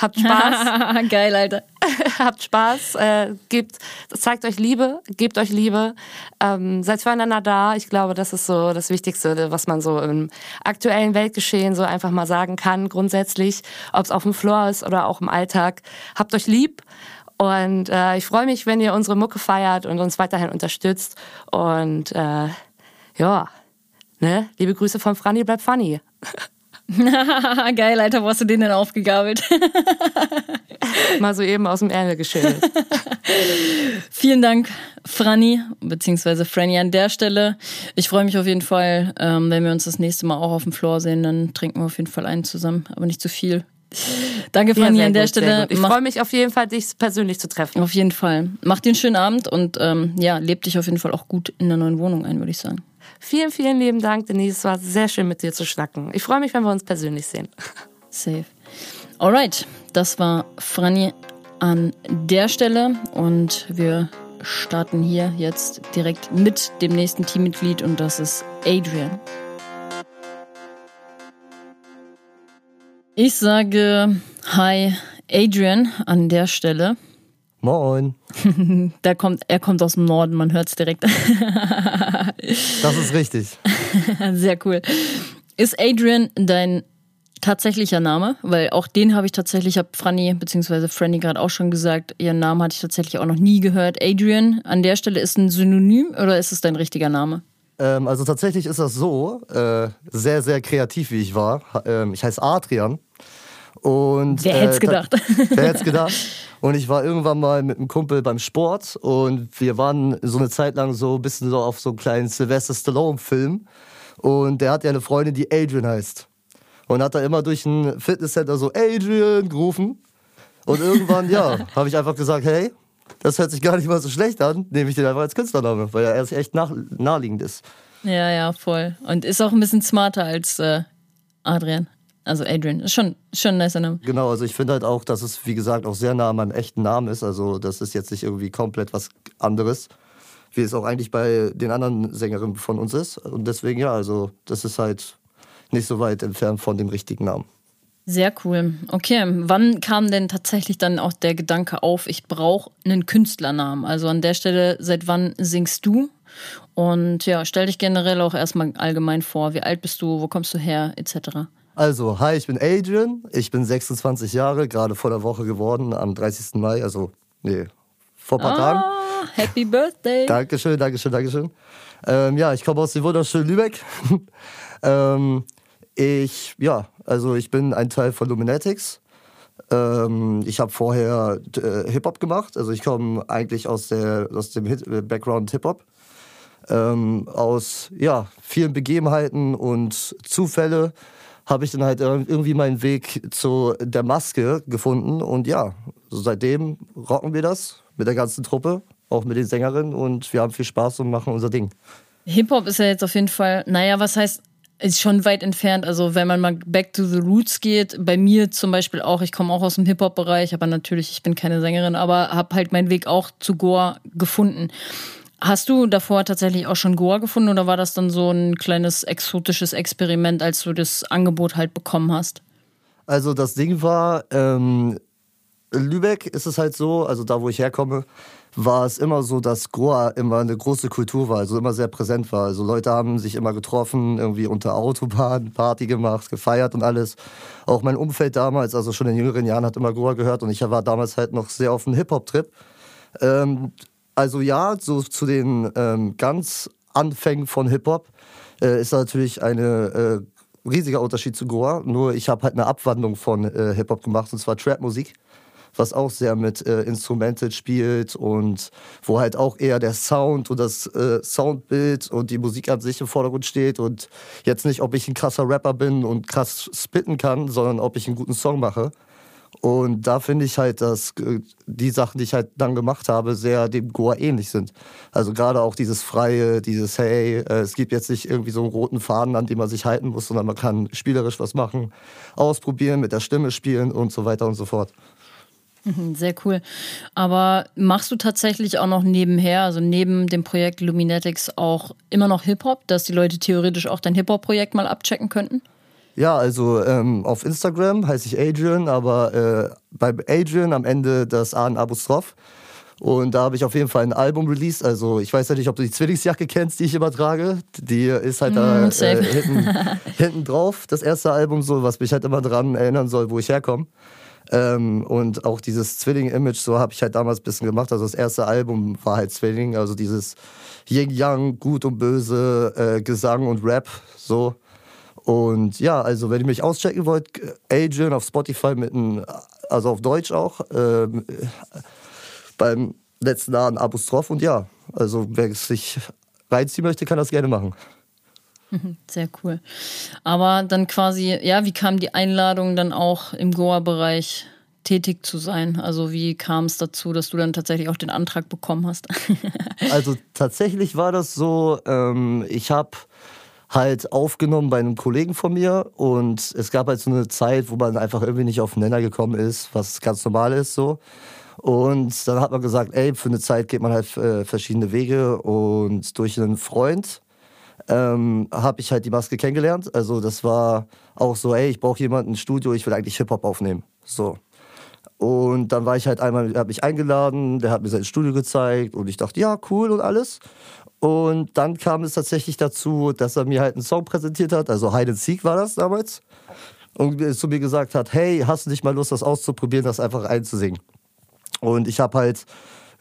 Habt Spaß. Geil, Alter. Habt Spaß. Äh, gebt, zeigt euch Liebe, gebt euch Liebe. Ähm, seid füreinander da. Ich glaube, das ist so das Wichtigste, was man so im aktuellen Weltgeschehen so einfach mal sagen kann. Grundsätzlich, ob es auf dem Floor ist oder auch im Alltag. Habt euch lieb. Und äh, ich freue mich, wenn ihr unsere Mucke feiert und uns weiterhin unterstützt. Und äh, ja, ne? Liebe Grüße von Franny, bleib funny. Geil, Alter, wo hast du den denn aufgegabelt? Mal so eben aus dem Ärmel geschüttelt. Vielen Dank, Franny, beziehungsweise Franny an der Stelle. Ich freue mich auf jeden Fall, ähm, wenn wir uns das nächste Mal auch auf dem Floor sehen, dann trinken wir auf jeden Fall einen zusammen, aber nicht zu viel. Danke, Fanny, ja, an der gut, Stelle. Ich freue mich auf jeden Fall, dich persönlich zu treffen. Auf jeden Fall. Mach dir einen schönen Abend und ähm, ja, leb dich auf jeden Fall auch gut in der neuen Wohnung ein, würde ich sagen. Vielen, vielen lieben Dank, Denise. Es war sehr schön, mit dir zu schnacken. Ich freue mich, wenn wir uns persönlich sehen. Safe. Alright, das war Franny an der Stelle und wir starten hier jetzt direkt mit dem nächsten Teammitglied und das ist Adrian. Ich sage Hi Adrian an der Stelle. Moin. Der kommt, er kommt aus dem Norden, man hört es direkt. das ist richtig. Sehr cool. Ist Adrian dein tatsächlicher Name? Weil auch den habe ich tatsächlich, habe Franny bzw. Franny gerade auch schon gesagt, ihren Namen hatte ich tatsächlich auch noch nie gehört. Adrian an der Stelle ist ein Synonym oder ist es dein richtiger Name? Ähm, also tatsächlich ist das so, äh, sehr, sehr kreativ wie ich war. Ähm, ich heiße Adrian. Und, wer hätte es äh, gedacht? Wer hätte es gedacht? Und ich war irgendwann mal mit einem Kumpel beim Sport und wir waren so eine Zeit lang so ein bisschen so auf so einem kleinen Sylvester Stallone-Film. Und der hat ja eine Freundin, die Adrian heißt. Und hat da immer durch ein Fitnesscenter so Adrian gerufen. Und irgendwann, ja, habe ich einfach gesagt, hey, das hört sich gar nicht mal so schlecht an, nehme ich den einfach als Künstlername, weil er echt nah, naheliegend ist. Ja, ja, voll. Und ist auch ein bisschen smarter als äh, Adrian. Also Adrian. Ist schon, schon ein nicer Name. Genau, also ich finde halt auch, dass es, wie gesagt, auch sehr nah an meinem echten Namen ist. Also das ist jetzt nicht irgendwie komplett was anderes, wie es auch eigentlich bei den anderen Sängerinnen von uns ist. Und deswegen, ja, also das ist halt nicht so weit entfernt von dem richtigen Namen. Sehr cool. Okay, wann kam denn tatsächlich dann auch der Gedanke auf, ich brauche einen Künstlernamen? Also an der Stelle, seit wann singst du? Und ja, stell dich generell auch erstmal allgemein vor. Wie alt bist du? Wo kommst du her? Etc. Also, hi, ich bin Adrian. Ich bin 26 Jahre, gerade vor der Woche geworden, am 30. Mai. Also, nee, vor ein paar ah, Tagen. Happy Birthday. Dankeschön, Dankeschön, Dankeschön. Ähm, ja, ich komme aus dem wunderschönen Lübeck. ähm, ich, ja, also ich bin ein Teil von Luminatics. Ähm, ich habe vorher äh, Hip-Hop gemacht. Also ich komme eigentlich aus, der, aus dem Hit äh, Background Hip-Hop. Ähm, aus ja, vielen Begebenheiten und Zufälle habe ich dann halt irgendwie meinen Weg zu der Maske gefunden. Und ja, seitdem rocken wir das mit der ganzen Truppe, auch mit den Sängerinnen. Und wir haben viel Spaß und machen unser Ding. Hip-Hop ist ja jetzt auf jeden Fall, naja, was heißt, ist schon weit entfernt. Also wenn man mal back to the roots geht, bei mir zum Beispiel auch, ich komme auch aus dem Hip-Hop-Bereich, aber natürlich, ich bin keine Sängerin, aber habe halt meinen Weg auch zu Goa gefunden. Hast du davor tatsächlich auch schon Goa gefunden oder war das dann so ein kleines exotisches Experiment, als du das Angebot halt bekommen hast? Also das Ding war, ähm, Lübeck ist es halt so, also da wo ich herkomme, war es immer so, dass Goa immer eine große Kultur war, also immer sehr präsent war. Also Leute haben sich immer getroffen, irgendwie unter Autobahn, Party gemacht, gefeiert und alles. Auch mein Umfeld damals, also schon in jüngeren Jahren, hat immer Goa gehört und ich war damals halt noch sehr auf dem Hip-Hop-Trip. Ähm, also ja, so zu den ähm, ganz Anfängen von Hip-Hop äh, ist natürlich ein äh, riesiger Unterschied zu Goa. Nur ich habe halt eine Abwandlung von äh, Hip-Hop gemacht, und zwar Trap-Musik was auch sehr mit äh, Instrumental spielt und wo halt auch eher der Sound und das äh, Soundbild und die Musik an sich im Vordergrund steht und jetzt nicht, ob ich ein krasser Rapper bin und krass spitten kann, sondern ob ich einen guten Song mache. Und da finde ich halt, dass äh, die Sachen, die ich halt dann gemacht habe, sehr dem Goa ähnlich sind. Also gerade auch dieses Freie, dieses Hey, äh, es gibt jetzt nicht irgendwie so einen roten Faden, an dem man sich halten muss, sondern man kann spielerisch was machen, ausprobieren, mit der Stimme spielen und so weiter und so fort. Mhm, sehr cool. Aber machst du tatsächlich auch noch nebenher, also neben dem Projekt Luminetics auch immer noch Hip-Hop, dass die Leute theoretisch auch dein Hip-Hop-Projekt mal abchecken könnten? Ja, also ähm, auf Instagram heiße ich Adrian, aber äh, bei Adrian am Ende das A in Apostroph. Und da habe ich auf jeden Fall ein Album released. Also ich weiß ja nicht, ob du die Zwillingsjacke kennst, die ich immer trage. Die ist halt mm, da äh, hinten, hinten drauf, das erste Album, so was mich halt immer daran erinnern soll, wo ich herkomme. Ähm, und auch dieses Zwilling-Image, so habe ich halt damals ein bisschen gemacht. Also das erste Album war halt Zwilling, also dieses Yin-Yang, Gut und Böse, äh, Gesang und Rap, so. Und ja, also wenn ihr mich auschecken wollt, Adrian auf Spotify mit einem, also auf Deutsch auch, ähm, beim letzten Namen Apostroph und ja, also wer sich reinziehen möchte, kann das gerne machen. Sehr cool. Aber dann quasi, ja, wie kam die Einladung dann auch im Goa-Bereich tätig zu sein? Also wie kam es dazu, dass du dann tatsächlich auch den Antrag bekommen hast? also tatsächlich war das so, ähm, ich habe halt aufgenommen bei einem Kollegen von mir und es gab halt so eine Zeit, wo man einfach irgendwie nicht auf den Nenner gekommen ist, was ganz normal ist so. Und dann hat man gesagt, ey, für eine Zeit geht man halt äh, verschiedene Wege und durch einen Freund ähm, habe ich halt die Maske kennengelernt. Also das war auch so, ey, ich brauche jemanden im Studio, ich will eigentlich Hip-Hop aufnehmen. So. Und dann war ich halt einmal, er hat mich eingeladen, der hat mir sein Studio gezeigt und ich dachte, ja, cool und alles. Und dann kam es tatsächlich dazu, dass er mir halt einen Song präsentiert hat, also Hide and Seek war das damals. Und zu mir gesagt hat, hey, hast du nicht mal Lust, das auszuprobieren, das einfach einzusingen? Und ich habe halt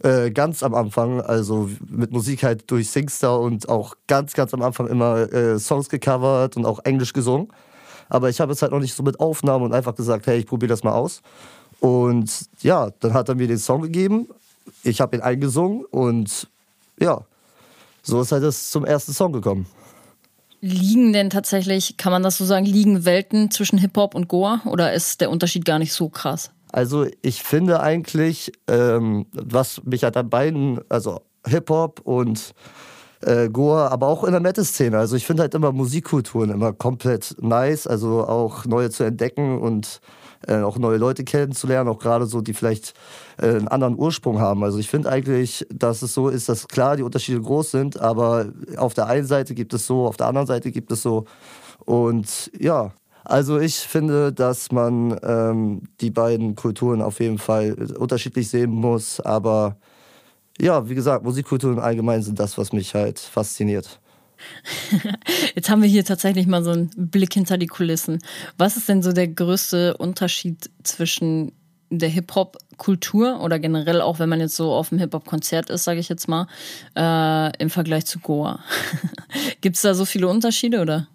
äh, ganz am Anfang, also mit Musik halt durch Singstar und auch ganz, ganz am Anfang immer äh, Songs gecovert und auch Englisch gesungen. Aber ich habe es halt noch nicht so mit Aufnahmen und einfach gesagt, hey, ich probiere das mal aus. Und ja, dann hat er mir den Song gegeben. Ich habe ihn eingesungen und ja, so ist halt das zum ersten Song gekommen. Liegen denn tatsächlich, kann man das so sagen, liegen Welten zwischen Hip-Hop und Goa oder ist der Unterschied gar nicht so krass? Also ich finde eigentlich, ähm, was mich halt an beiden, also Hip-Hop und äh, Goa, aber auch in der Metal-Szene. Also ich finde halt immer Musikkulturen immer komplett nice, also auch neue zu entdecken und äh, auch neue Leute kennenzulernen, auch gerade so, die vielleicht äh, einen anderen Ursprung haben. Also ich finde eigentlich, dass es so ist, dass klar die Unterschiede groß sind, aber auf der einen Seite gibt es so, auf der anderen Seite gibt es so. Und ja, also ich finde, dass man ähm, die beiden Kulturen auf jeden Fall unterschiedlich sehen muss. Aber ja, wie gesagt, Musikkulturen allgemein sind das, was mich halt fasziniert. Jetzt haben wir hier tatsächlich mal so einen Blick hinter die Kulissen. Was ist denn so der größte Unterschied zwischen der Hip-Hop-Kultur oder generell auch, wenn man jetzt so auf einem Hip-Hop-Konzert ist, sage ich jetzt mal, äh, im Vergleich zu Goa? Gibt es da so viele Unterschiede oder?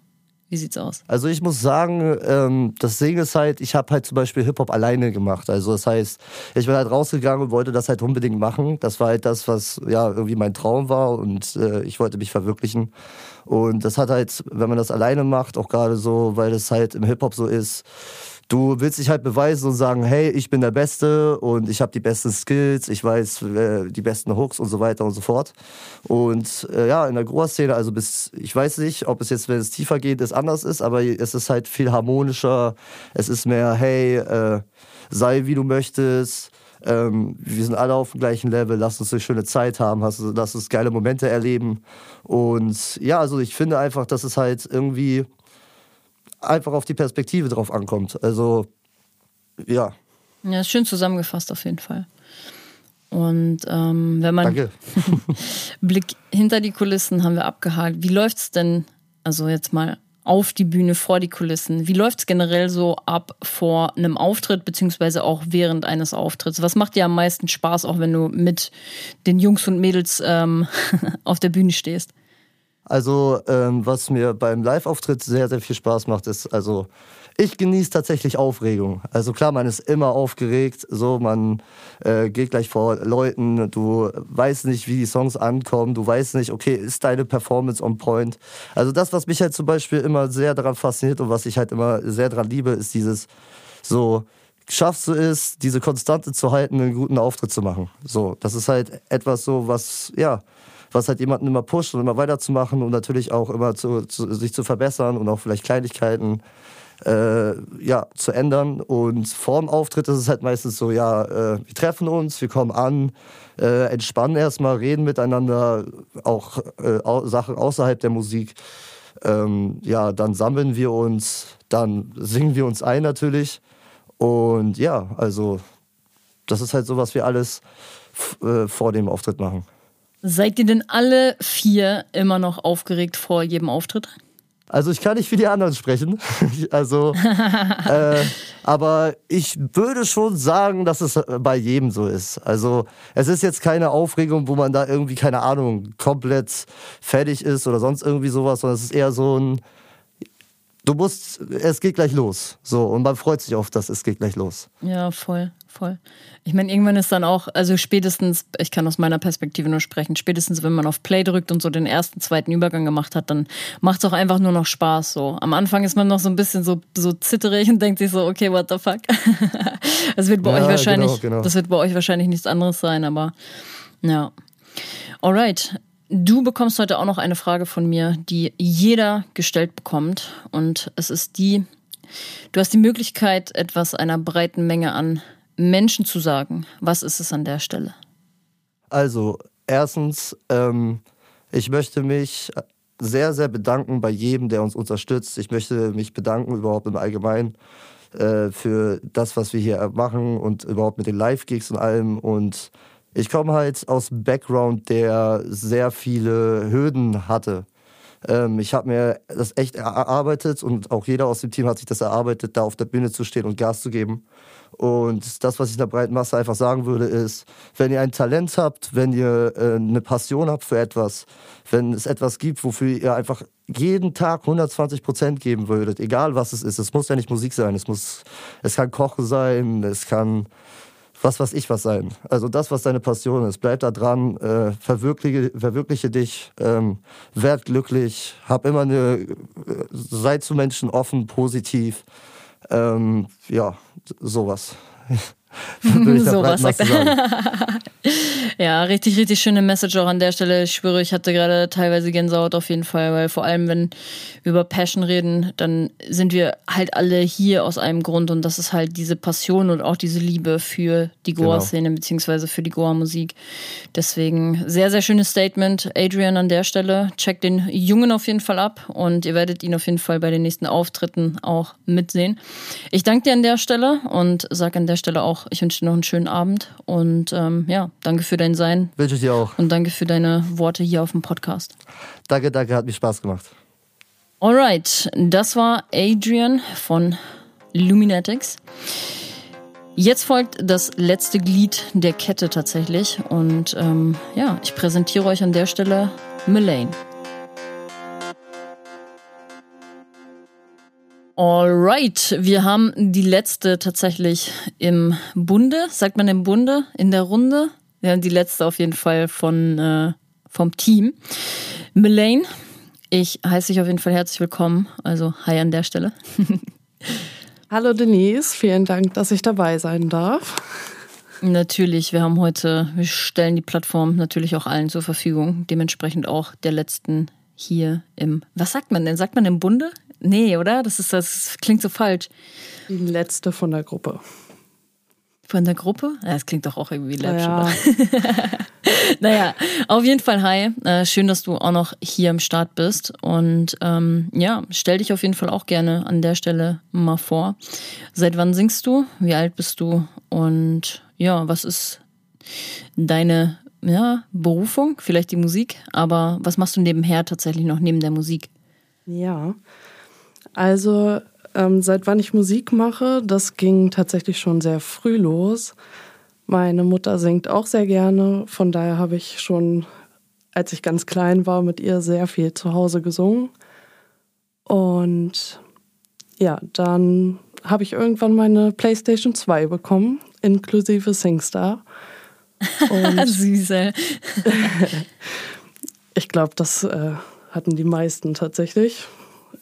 Wie sieht's aus? Also ich muss sagen, ähm, das Ding ist halt, ich habe halt zum Beispiel Hip-Hop alleine gemacht. Also das heißt, ich bin halt rausgegangen und wollte das halt unbedingt machen. Das war halt das, was ja irgendwie mein Traum war und äh, ich wollte mich verwirklichen. Und das hat halt, wenn man das alleine macht, auch gerade so, weil das halt im Hip-Hop so ist, du willst dich halt beweisen und sagen, hey, ich bin der Beste und ich habe die besten Skills, ich weiß äh, die besten Hooks und so weiter und so fort. Und äh, ja, in der Großszene, also bis, ich weiß nicht, ob es jetzt, wenn es tiefer geht, es anders ist, aber es ist halt viel harmonischer. Es ist mehr, hey, äh, sei wie du möchtest. Ähm, wir sind alle auf dem gleichen Level, lass uns eine schöne Zeit haben, lass uns geile Momente erleben. Und ja, also ich finde einfach, dass es halt irgendwie einfach auf die Perspektive drauf ankommt. Also, ja. Ja, ist schön zusammengefasst auf jeden Fall. Und ähm, wenn man Danke. Blick hinter die Kulissen haben wir abgehakt. Wie läuft es denn, also jetzt mal auf die Bühne, vor die Kulissen? Wie läuft es generell so ab vor einem Auftritt, beziehungsweise auch während eines Auftritts? Was macht dir am meisten Spaß, auch wenn du mit den Jungs und Mädels ähm, auf der Bühne stehst? Also, ähm, was mir beim Live-Auftritt sehr, sehr viel Spaß macht, ist, also, ich genieße tatsächlich Aufregung. Also klar, man ist immer aufgeregt, so man äh, geht gleich vor Leuten, du weißt nicht, wie die Songs ankommen, du weißt nicht, okay, ist deine Performance on point. Also das, was mich halt zum Beispiel immer sehr daran fasziniert und was ich halt immer sehr daran liebe, ist dieses so, schaffst du es, diese Konstante zu halten, einen guten Auftritt zu machen. So, das ist halt etwas so, was, ja, was halt jemanden immer pusht und immer weiterzumachen und natürlich auch immer zu, zu, sich zu verbessern und auch vielleicht Kleinigkeiten äh, ja, zu ändern. Und vor dem Auftritt ist es halt meistens so, ja, äh, wir treffen uns, wir kommen an, äh, entspannen erstmal, reden miteinander, auch äh, Sachen außerhalb der Musik. Ähm, ja, dann sammeln wir uns, dann singen wir uns ein natürlich. Und ja, also das ist halt so, was wir alles äh, vor dem Auftritt machen. Seid ihr denn alle vier immer noch aufgeregt vor jedem Auftritt? Also ich kann nicht für die anderen sprechen. also, äh, aber ich würde schon sagen, dass es bei jedem so ist. Also es ist jetzt keine Aufregung, wo man da irgendwie keine Ahnung komplett fertig ist oder sonst irgendwie sowas, sondern es ist eher so ein du musst, es geht gleich los. So, und man freut sich auf das, es geht gleich los. Ja, voll, voll. Ich meine, irgendwann ist dann auch, also spätestens, ich kann aus meiner Perspektive nur sprechen, spätestens, wenn man auf Play drückt und so den ersten, zweiten Übergang gemacht hat, dann macht es auch einfach nur noch Spaß. So. Am Anfang ist man noch so ein bisschen so, so zitterig und denkt sich so, okay, what the fuck. das wird bei ja, euch wahrscheinlich, genau, genau. das wird bei euch wahrscheinlich nichts anderes sein, aber ja. Alright, Du bekommst heute auch noch eine Frage von mir, die jeder gestellt bekommt. Und es ist die, du hast die Möglichkeit, etwas einer breiten Menge an Menschen zu sagen. Was ist es an der Stelle? Also, erstens, ähm, ich möchte mich sehr, sehr bedanken bei jedem, der uns unterstützt. Ich möchte mich bedanken überhaupt im Allgemeinen äh, für das, was wir hier machen und überhaupt mit den Live-Gigs und allem. Und ich komme halt aus einem Background, der sehr viele Hürden hatte. Ähm, ich habe mir das echt erarbeitet und auch jeder aus dem Team hat sich das erarbeitet, da auf der Bühne zu stehen und Gas zu geben. Und das, was ich der breiten Masse einfach sagen würde, ist, wenn ihr ein Talent habt, wenn ihr äh, eine Passion habt für etwas, wenn es etwas gibt, wofür ihr einfach jeden Tag 120 Prozent geben würdet, egal was es ist, es muss ja nicht Musik sein, es muss, es kann Kochen sein, es kann was weiß ich was sein. Also das, was deine Passion ist, bleib da dran, äh, verwirkliche, verwirkliche dich, ähm, werd glücklich, hab immer eine, äh, sei zu Menschen offen, positiv, ähm, ja, sowas. so was sagt er. ja, richtig, richtig schöne Message auch an der Stelle. Ich schwöre, ich hatte gerade teilweise Gänsehaut auf jeden Fall, weil vor allem, wenn wir über Passion reden, dann sind wir halt alle hier aus einem Grund und das ist halt diese Passion und auch diese Liebe für die Goa-Szene genau. beziehungsweise für die Goa-Musik. Deswegen sehr, sehr schönes Statement. Adrian an der Stelle. Checkt den Jungen auf jeden Fall ab und ihr werdet ihn auf jeden Fall bei den nächsten Auftritten auch mitsehen. Ich danke dir an der Stelle und sage an der Stelle auch ich wünsche dir noch einen schönen Abend und ähm, ja, danke für dein Sein. Wünsche ich dir auch. Und danke für deine Worte hier auf dem Podcast. Danke, danke, hat mir Spaß gemacht. Alright, das war Adrian von Luminatics. Jetzt folgt das letzte Glied der Kette tatsächlich. Und ähm, ja, ich präsentiere euch an der Stelle Melaine. Alright, wir haben die letzte tatsächlich im Bunde. Sagt man im Bunde? In der Runde? Ja, die letzte auf jeden Fall von, äh, vom Team. Melaine, ich heiße dich auf jeden Fall herzlich willkommen. Also, hi an der Stelle. Hallo Denise, vielen Dank, dass ich dabei sein darf. Natürlich, wir haben heute, wir stellen die Plattform natürlich auch allen zur Verfügung, dementsprechend auch der letzten hier im, was sagt man denn? Sagt man im Bunde? Nee, oder? Das ist das klingt so falsch. Die letzte von der Gruppe. Von der Gruppe? Ja, das klingt doch auch irgendwie läppisch, ja. naja, auf jeden Fall hi. Äh, schön, dass du auch noch hier im Start bist. Und ähm, ja, stell dich auf jeden Fall auch gerne an der Stelle mal vor. Seit wann singst du? Wie alt bist du? Und ja, was ist deine ja, Berufung? Vielleicht die Musik, aber was machst du nebenher tatsächlich noch neben der Musik? Ja, also ähm, seit wann ich Musik mache, das ging tatsächlich schon sehr früh los. Meine Mutter singt auch sehr gerne, von daher habe ich schon, als ich ganz klein war, mit ihr sehr viel zu Hause gesungen. Und ja, dann habe ich irgendwann meine PlayStation 2 bekommen, inklusive SingStar. Und Süße. ich glaube, das äh, hatten die meisten tatsächlich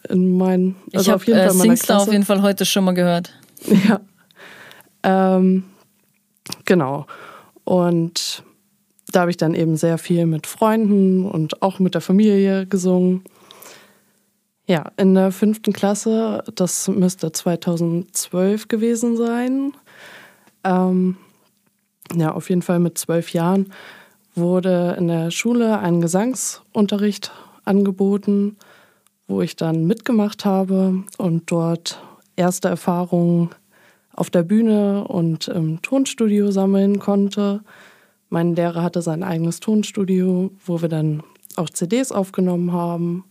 in meinen. Also ich habe äh, Singstar auf jeden Fall heute schon mal gehört. Ja. Ähm, genau. Und da habe ich dann eben sehr viel mit Freunden und auch mit der Familie gesungen. Ja, in der fünften Klasse, das müsste 2012 gewesen sein. Ähm, ja, auf jeden Fall mit zwölf Jahren wurde in der Schule ein Gesangsunterricht angeboten wo ich dann mitgemacht habe und dort erste Erfahrungen auf der Bühne und im Tonstudio sammeln konnte. Mein Lehrer hatte sein eigenes Tonstudio, wo wir dann auch CDs aufgenommen haben.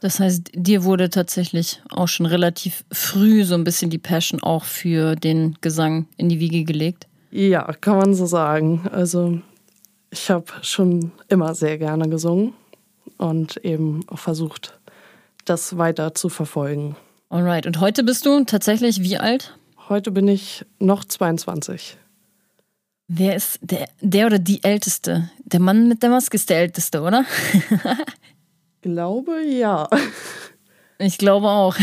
Das heißt, dir wurde tatsächlich auch schon relativ früh so ein bisschen die Passion auch für den Gesang in die Wiege gelegt? Ja, kann man so sagen. Also ich habe schon immer sehr gerne gesungen und eben auch versucht, das weiter zu verfolgen. Alright, und heute bist du tatsächlich wie alt? Heute bin ich noch 22. Wer ist der, der oder die Älteste? Der Mann mit der Maske ist der Älteste, oder? glaube ja. Ich glaube auch.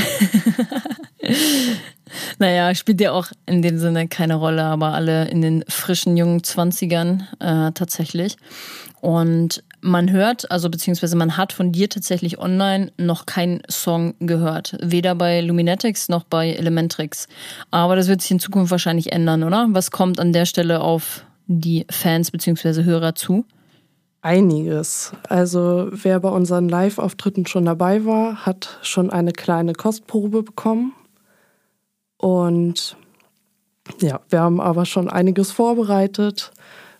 naja, spielt ja auch in dem Sinne keine Rolle, aber alle in den frischen jungen Zwanzigern äh, tatsächlich. Und man hört, also beziehungsweise man hat von dir tatsächlich online noch keinen Song gehört. Weder bei Luminetics noch bei Elementrix. Aber das wird sich in Zukunft wahrscheinlich ändern, oder? Was kommt an der Stelle auf die Fans beziehungsweise Hörer zu? Einiges. Also wer bei unseren Live-Auftritten schon dabei war, hat schon eine kleine Kostprobe bekommen. Und ja, wir haben aber schon einiges vorbereitet,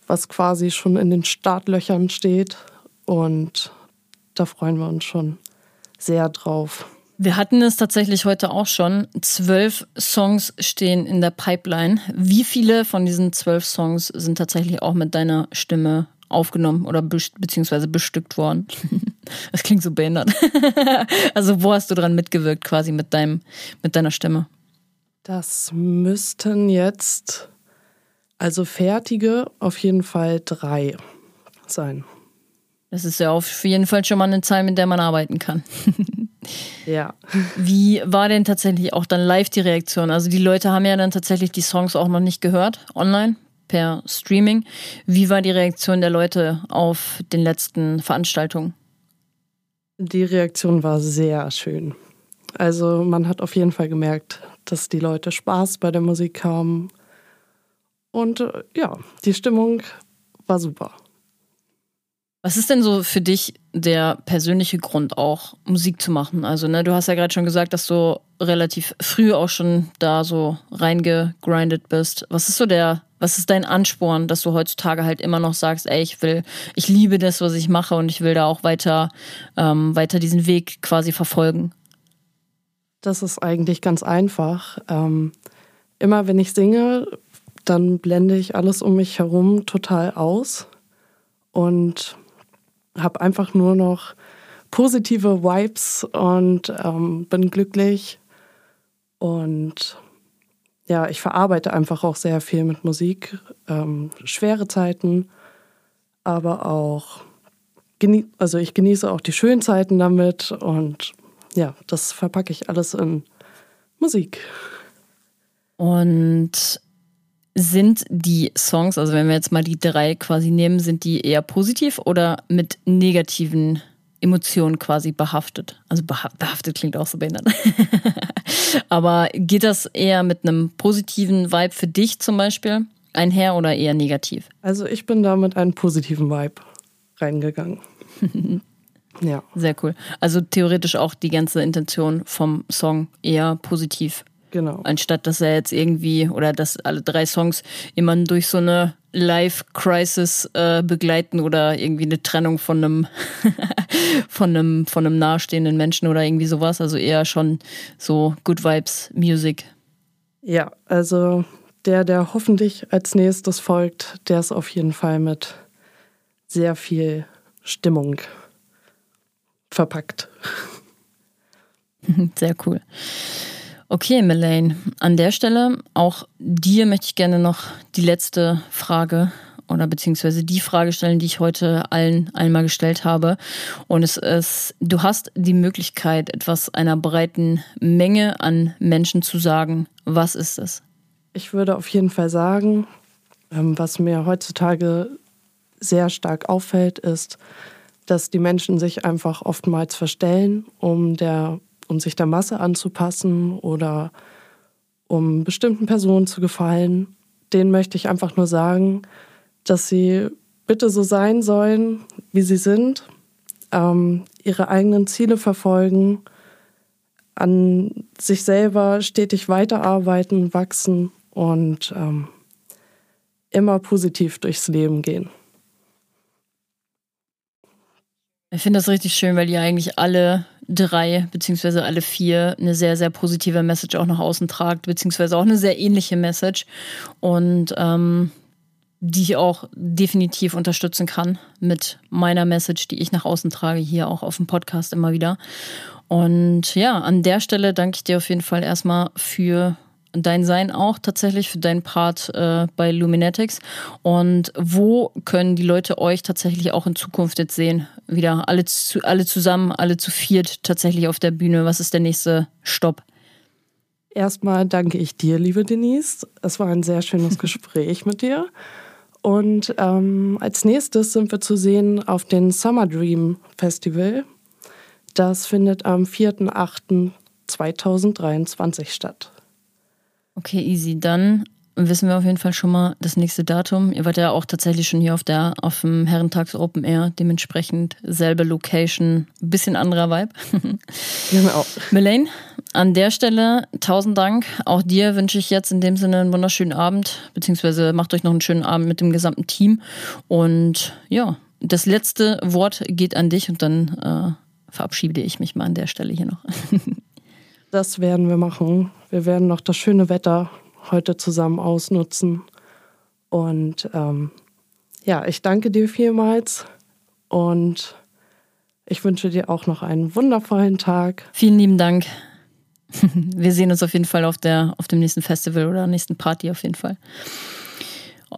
was quasi schon in den Startlöchern steht. Und da freuen wir uns schon sehr drauf. Wir hatten es tatsächlich heute auch schon. Zwölf Songs stehen in der Pipeline. Wie viele von diesen zwölf Songs sind tatsächlich auch mit deiner Stimme aufgenommen oder be beziehungsweise bestückt worden? Das klingt so behindert. Also wo hast du dran mitgewirkt quasi mit deinem, mit deiner Stimme? Das müssten jetzt also fertige auf jeden Fall drei sein. Das ist ja auf jeden Fall schon mal eine Zahl, mit der man arbeiten kann. ja. Wie war denn tatsächlich auch dann live die Reaktion? Also die Leute haben ja dann tatsächlich die Songs auch noch nicht gehört, online, per Streaming. Wie war die Reaktion der Leute auf den letzten Veranstaltungen? Die Reaktion war sehr schön. Also man hat auf jeden Fall gemerkt, dass die Leute Spaß bei der Musik haben. Und äh, ja, die Stimmung war super. Was ist denn so für dich der persönliche Grund auch, Musik zu machen? Also, ne, du hast ja gerade schon gesagt, dass du relativ früh auch schon da so reingegrindet bist. Was ist so der, was ist dein Ansporn, dass du heutzutage halt immer noch sagst, ey, ich will, ich liebe das, was ich mache und ich will da auch weiter, ähm, weiter diesen Weg quasi verfolgen? Das ist eigentlich ganz einfach. Ähm, immer wenn ich singe, dann blende ich alles um mich herum total aus und habe einfach nur noch positive Vibes und ähm, bin glücklich. Und ja, ich verarbeite einfach auch sehr viel mit Musik. Ähm, schwere Zeiten, aber auch, also ich genieße auch die schönen Zeiten damit und ja, das verpacke ich alles in Musik. Und sind die Songs, also wenn wir jetzt mal die drei quasi nehmen, sind die eher positiv oder mit negativen Emotionen quasi behaftet? Also behaftet klingt auch so behindert. Aber geht das eher mit einem positiven Vibe für dich zum Beispiel einher oder eher negativ? Also ich bin da mit einem positiven Vibe reingegangen. ja. Sehr cool. Also theoretisch auch die ganze Intention vom Song eher positiv Genau. Anstatt dass er jetzt irgendwie oder dass alle drei Songs immer durch so eine Life-Crisis äh, begleiten oder irgendwie eine Trennung von einem, von einem, von einem nahestehenden Menschen oder irgendwie sowas. Also eher schon so Good Vibes Music. Ja, also der, der hoffentlich als nächstes folgt, der ist auf jeden Fall mit sehr viel Stimmung verpackt. Sehr cool. Okay, Melaine, an der Stelle auch dir möchte ich gerne noch die letzte Frage oder beziehungsweise die Frage stellen, die ich heute allen einmal gestellt habe. Und es ist, du hast die Möglichkeit, etwas einer breiten Menge an Menschen zu sagen. Was ist es? Ich würde auf jeden Fall sagen, ähm, was mir heutzutage sehr stark auffällt, ist, dass die Menschen sich einfach oftmals verstellen, um der um sich der Masse anzupassen oder um bestimmten Personen zu gefallen, denen möchte ich einfach nur sagen, dass sie bitte so sein sollen, wie sie sind, ähm, ihre eigenen Ziele verfolgen, an sich selber stetig weiterarbeiten, wachsen und ähm, immer positiv durchs Leben gehen. Ich finde das richtig schön, weil ihr eigentlich alle drei beziehungsweise alle vier eine sehr, sehr positive Message auch nach außen tragt, beziehungsweise auch eine sehr ähnliche Message und ähm, die ich auch definitiv unterstützen kann mit meiner Message, die ich nach außen trage, hier auch auf dem Podcast immer wieder. Und ja, an der Stelle danke ich dir auf jeden Fall erstmal für dein Sein auch tatsächlich für deinen Part äh, bei Luminetics. Und wo können die Leute euch tatsächlich auch in Zukunft jetzt sehen? Wieder alle, zu, alle zusammen, alle zu viert tatsächlich auf der Bühne. Was ist der nächste Stopp? Erstmal danke ich dir, liebe Denise. Es war ein sehr schönes Gespräch mit dir. Und ähm, als nächstes sind wir zu sehen auf dem Summer Dream Festival. Das findet am 4.8.2023 statt. Okay, easy. Dann wissen wir auf jeden Fall schon mal das nächste Datum. Ihr wart ja auch tatsächlich schon hier auf der auf dem Herrentags Open Air, dementsprechend selbe Location, bisschen anderer Vibe. Genau. Melaine, an der Stelle tausend Dank. Auch dir wünsche ich jetzt in dem Sinne einen wunderschönen Abend, beziehungsweise macht euch noch einen schönen Abend mit dem gesamten Team. Und ja, das letzte Wort geht an dich und dann äh, verabschiede ich mich mal an der Stelle hier noch. Das werden wir machen. Wir werden noch das schöne Wetter heute zusammen ausnutzen. Und ähm, ja, ich danke dir vielmals und ich wünsche dir auch noch einen wundervollen Tag. Vielen lieben Dank. Wir sehen uns auf jeden Fall auf, der, auf dem nächsten Festival oder nächsten Party auf jeden Fall.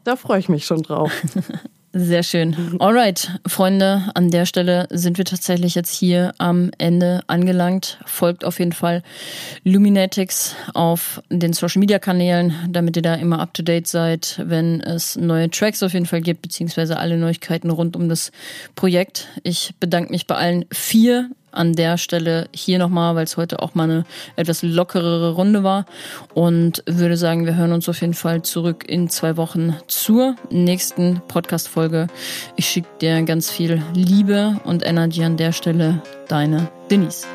Da freue ich mich schon drauf. Sehr schön. Alright, Freunde, an der Stelle sind wir tatsächlich jetzt hier am Ende angelangt. Folgt auf jeden Fall Luminatics auf den Social Media Kanälen, damit ihr da immer up to date seid, wenn es neue Tracks auf jeden Fall gibt, beziehungsweise alle Neuigkeiten rund um das Projekt. Ich bedanke mich bei allen vier an der Stelle hier nochmal, weil es heute auch mal eine etwas lockerere Runde war. Und würde sagen, wir hören uns auf jeden Fall zurück in zwei Wochen zur nächsten Podcast-Folge. Ich schicke dir ganz viel Liebe und Energy an der Stelle. Deine Denise.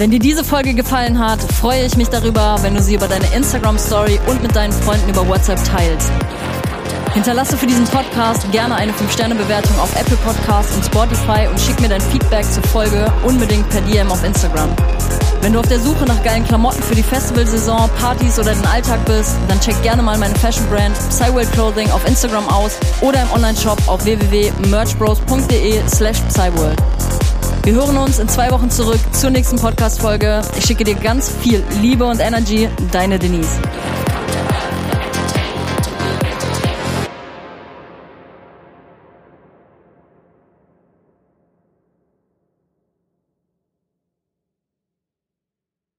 Wenn dir diese Folge gefallen hat, freue ich mich darüber, wenn du sie über deine Instagram Story und mit deinen Freunden über WhatsApp teilst. Hinterlasse für diesen Podcast gerne eine 5-Sterne-Bewertung auf Apple Podcasts und Spotify und schick mir dein Feedback zur Folge unbedingt per DM auf Instagram. Wenn du auf der Suche nach geilen Klamotten für die Festivalsaison, Partys oder den Alltag bist, dann check gerne mal meine Fashion Brand Psyworld Clothing auf Instagram aus oder im Onlineshop auf www.merchbros.de slash Psyworld. Wir hören uns in zwei Wochen zurück zur nächsten Podcast-Folge. Ich schicke dir ganz viel Liebe und Energy. Deine Denise.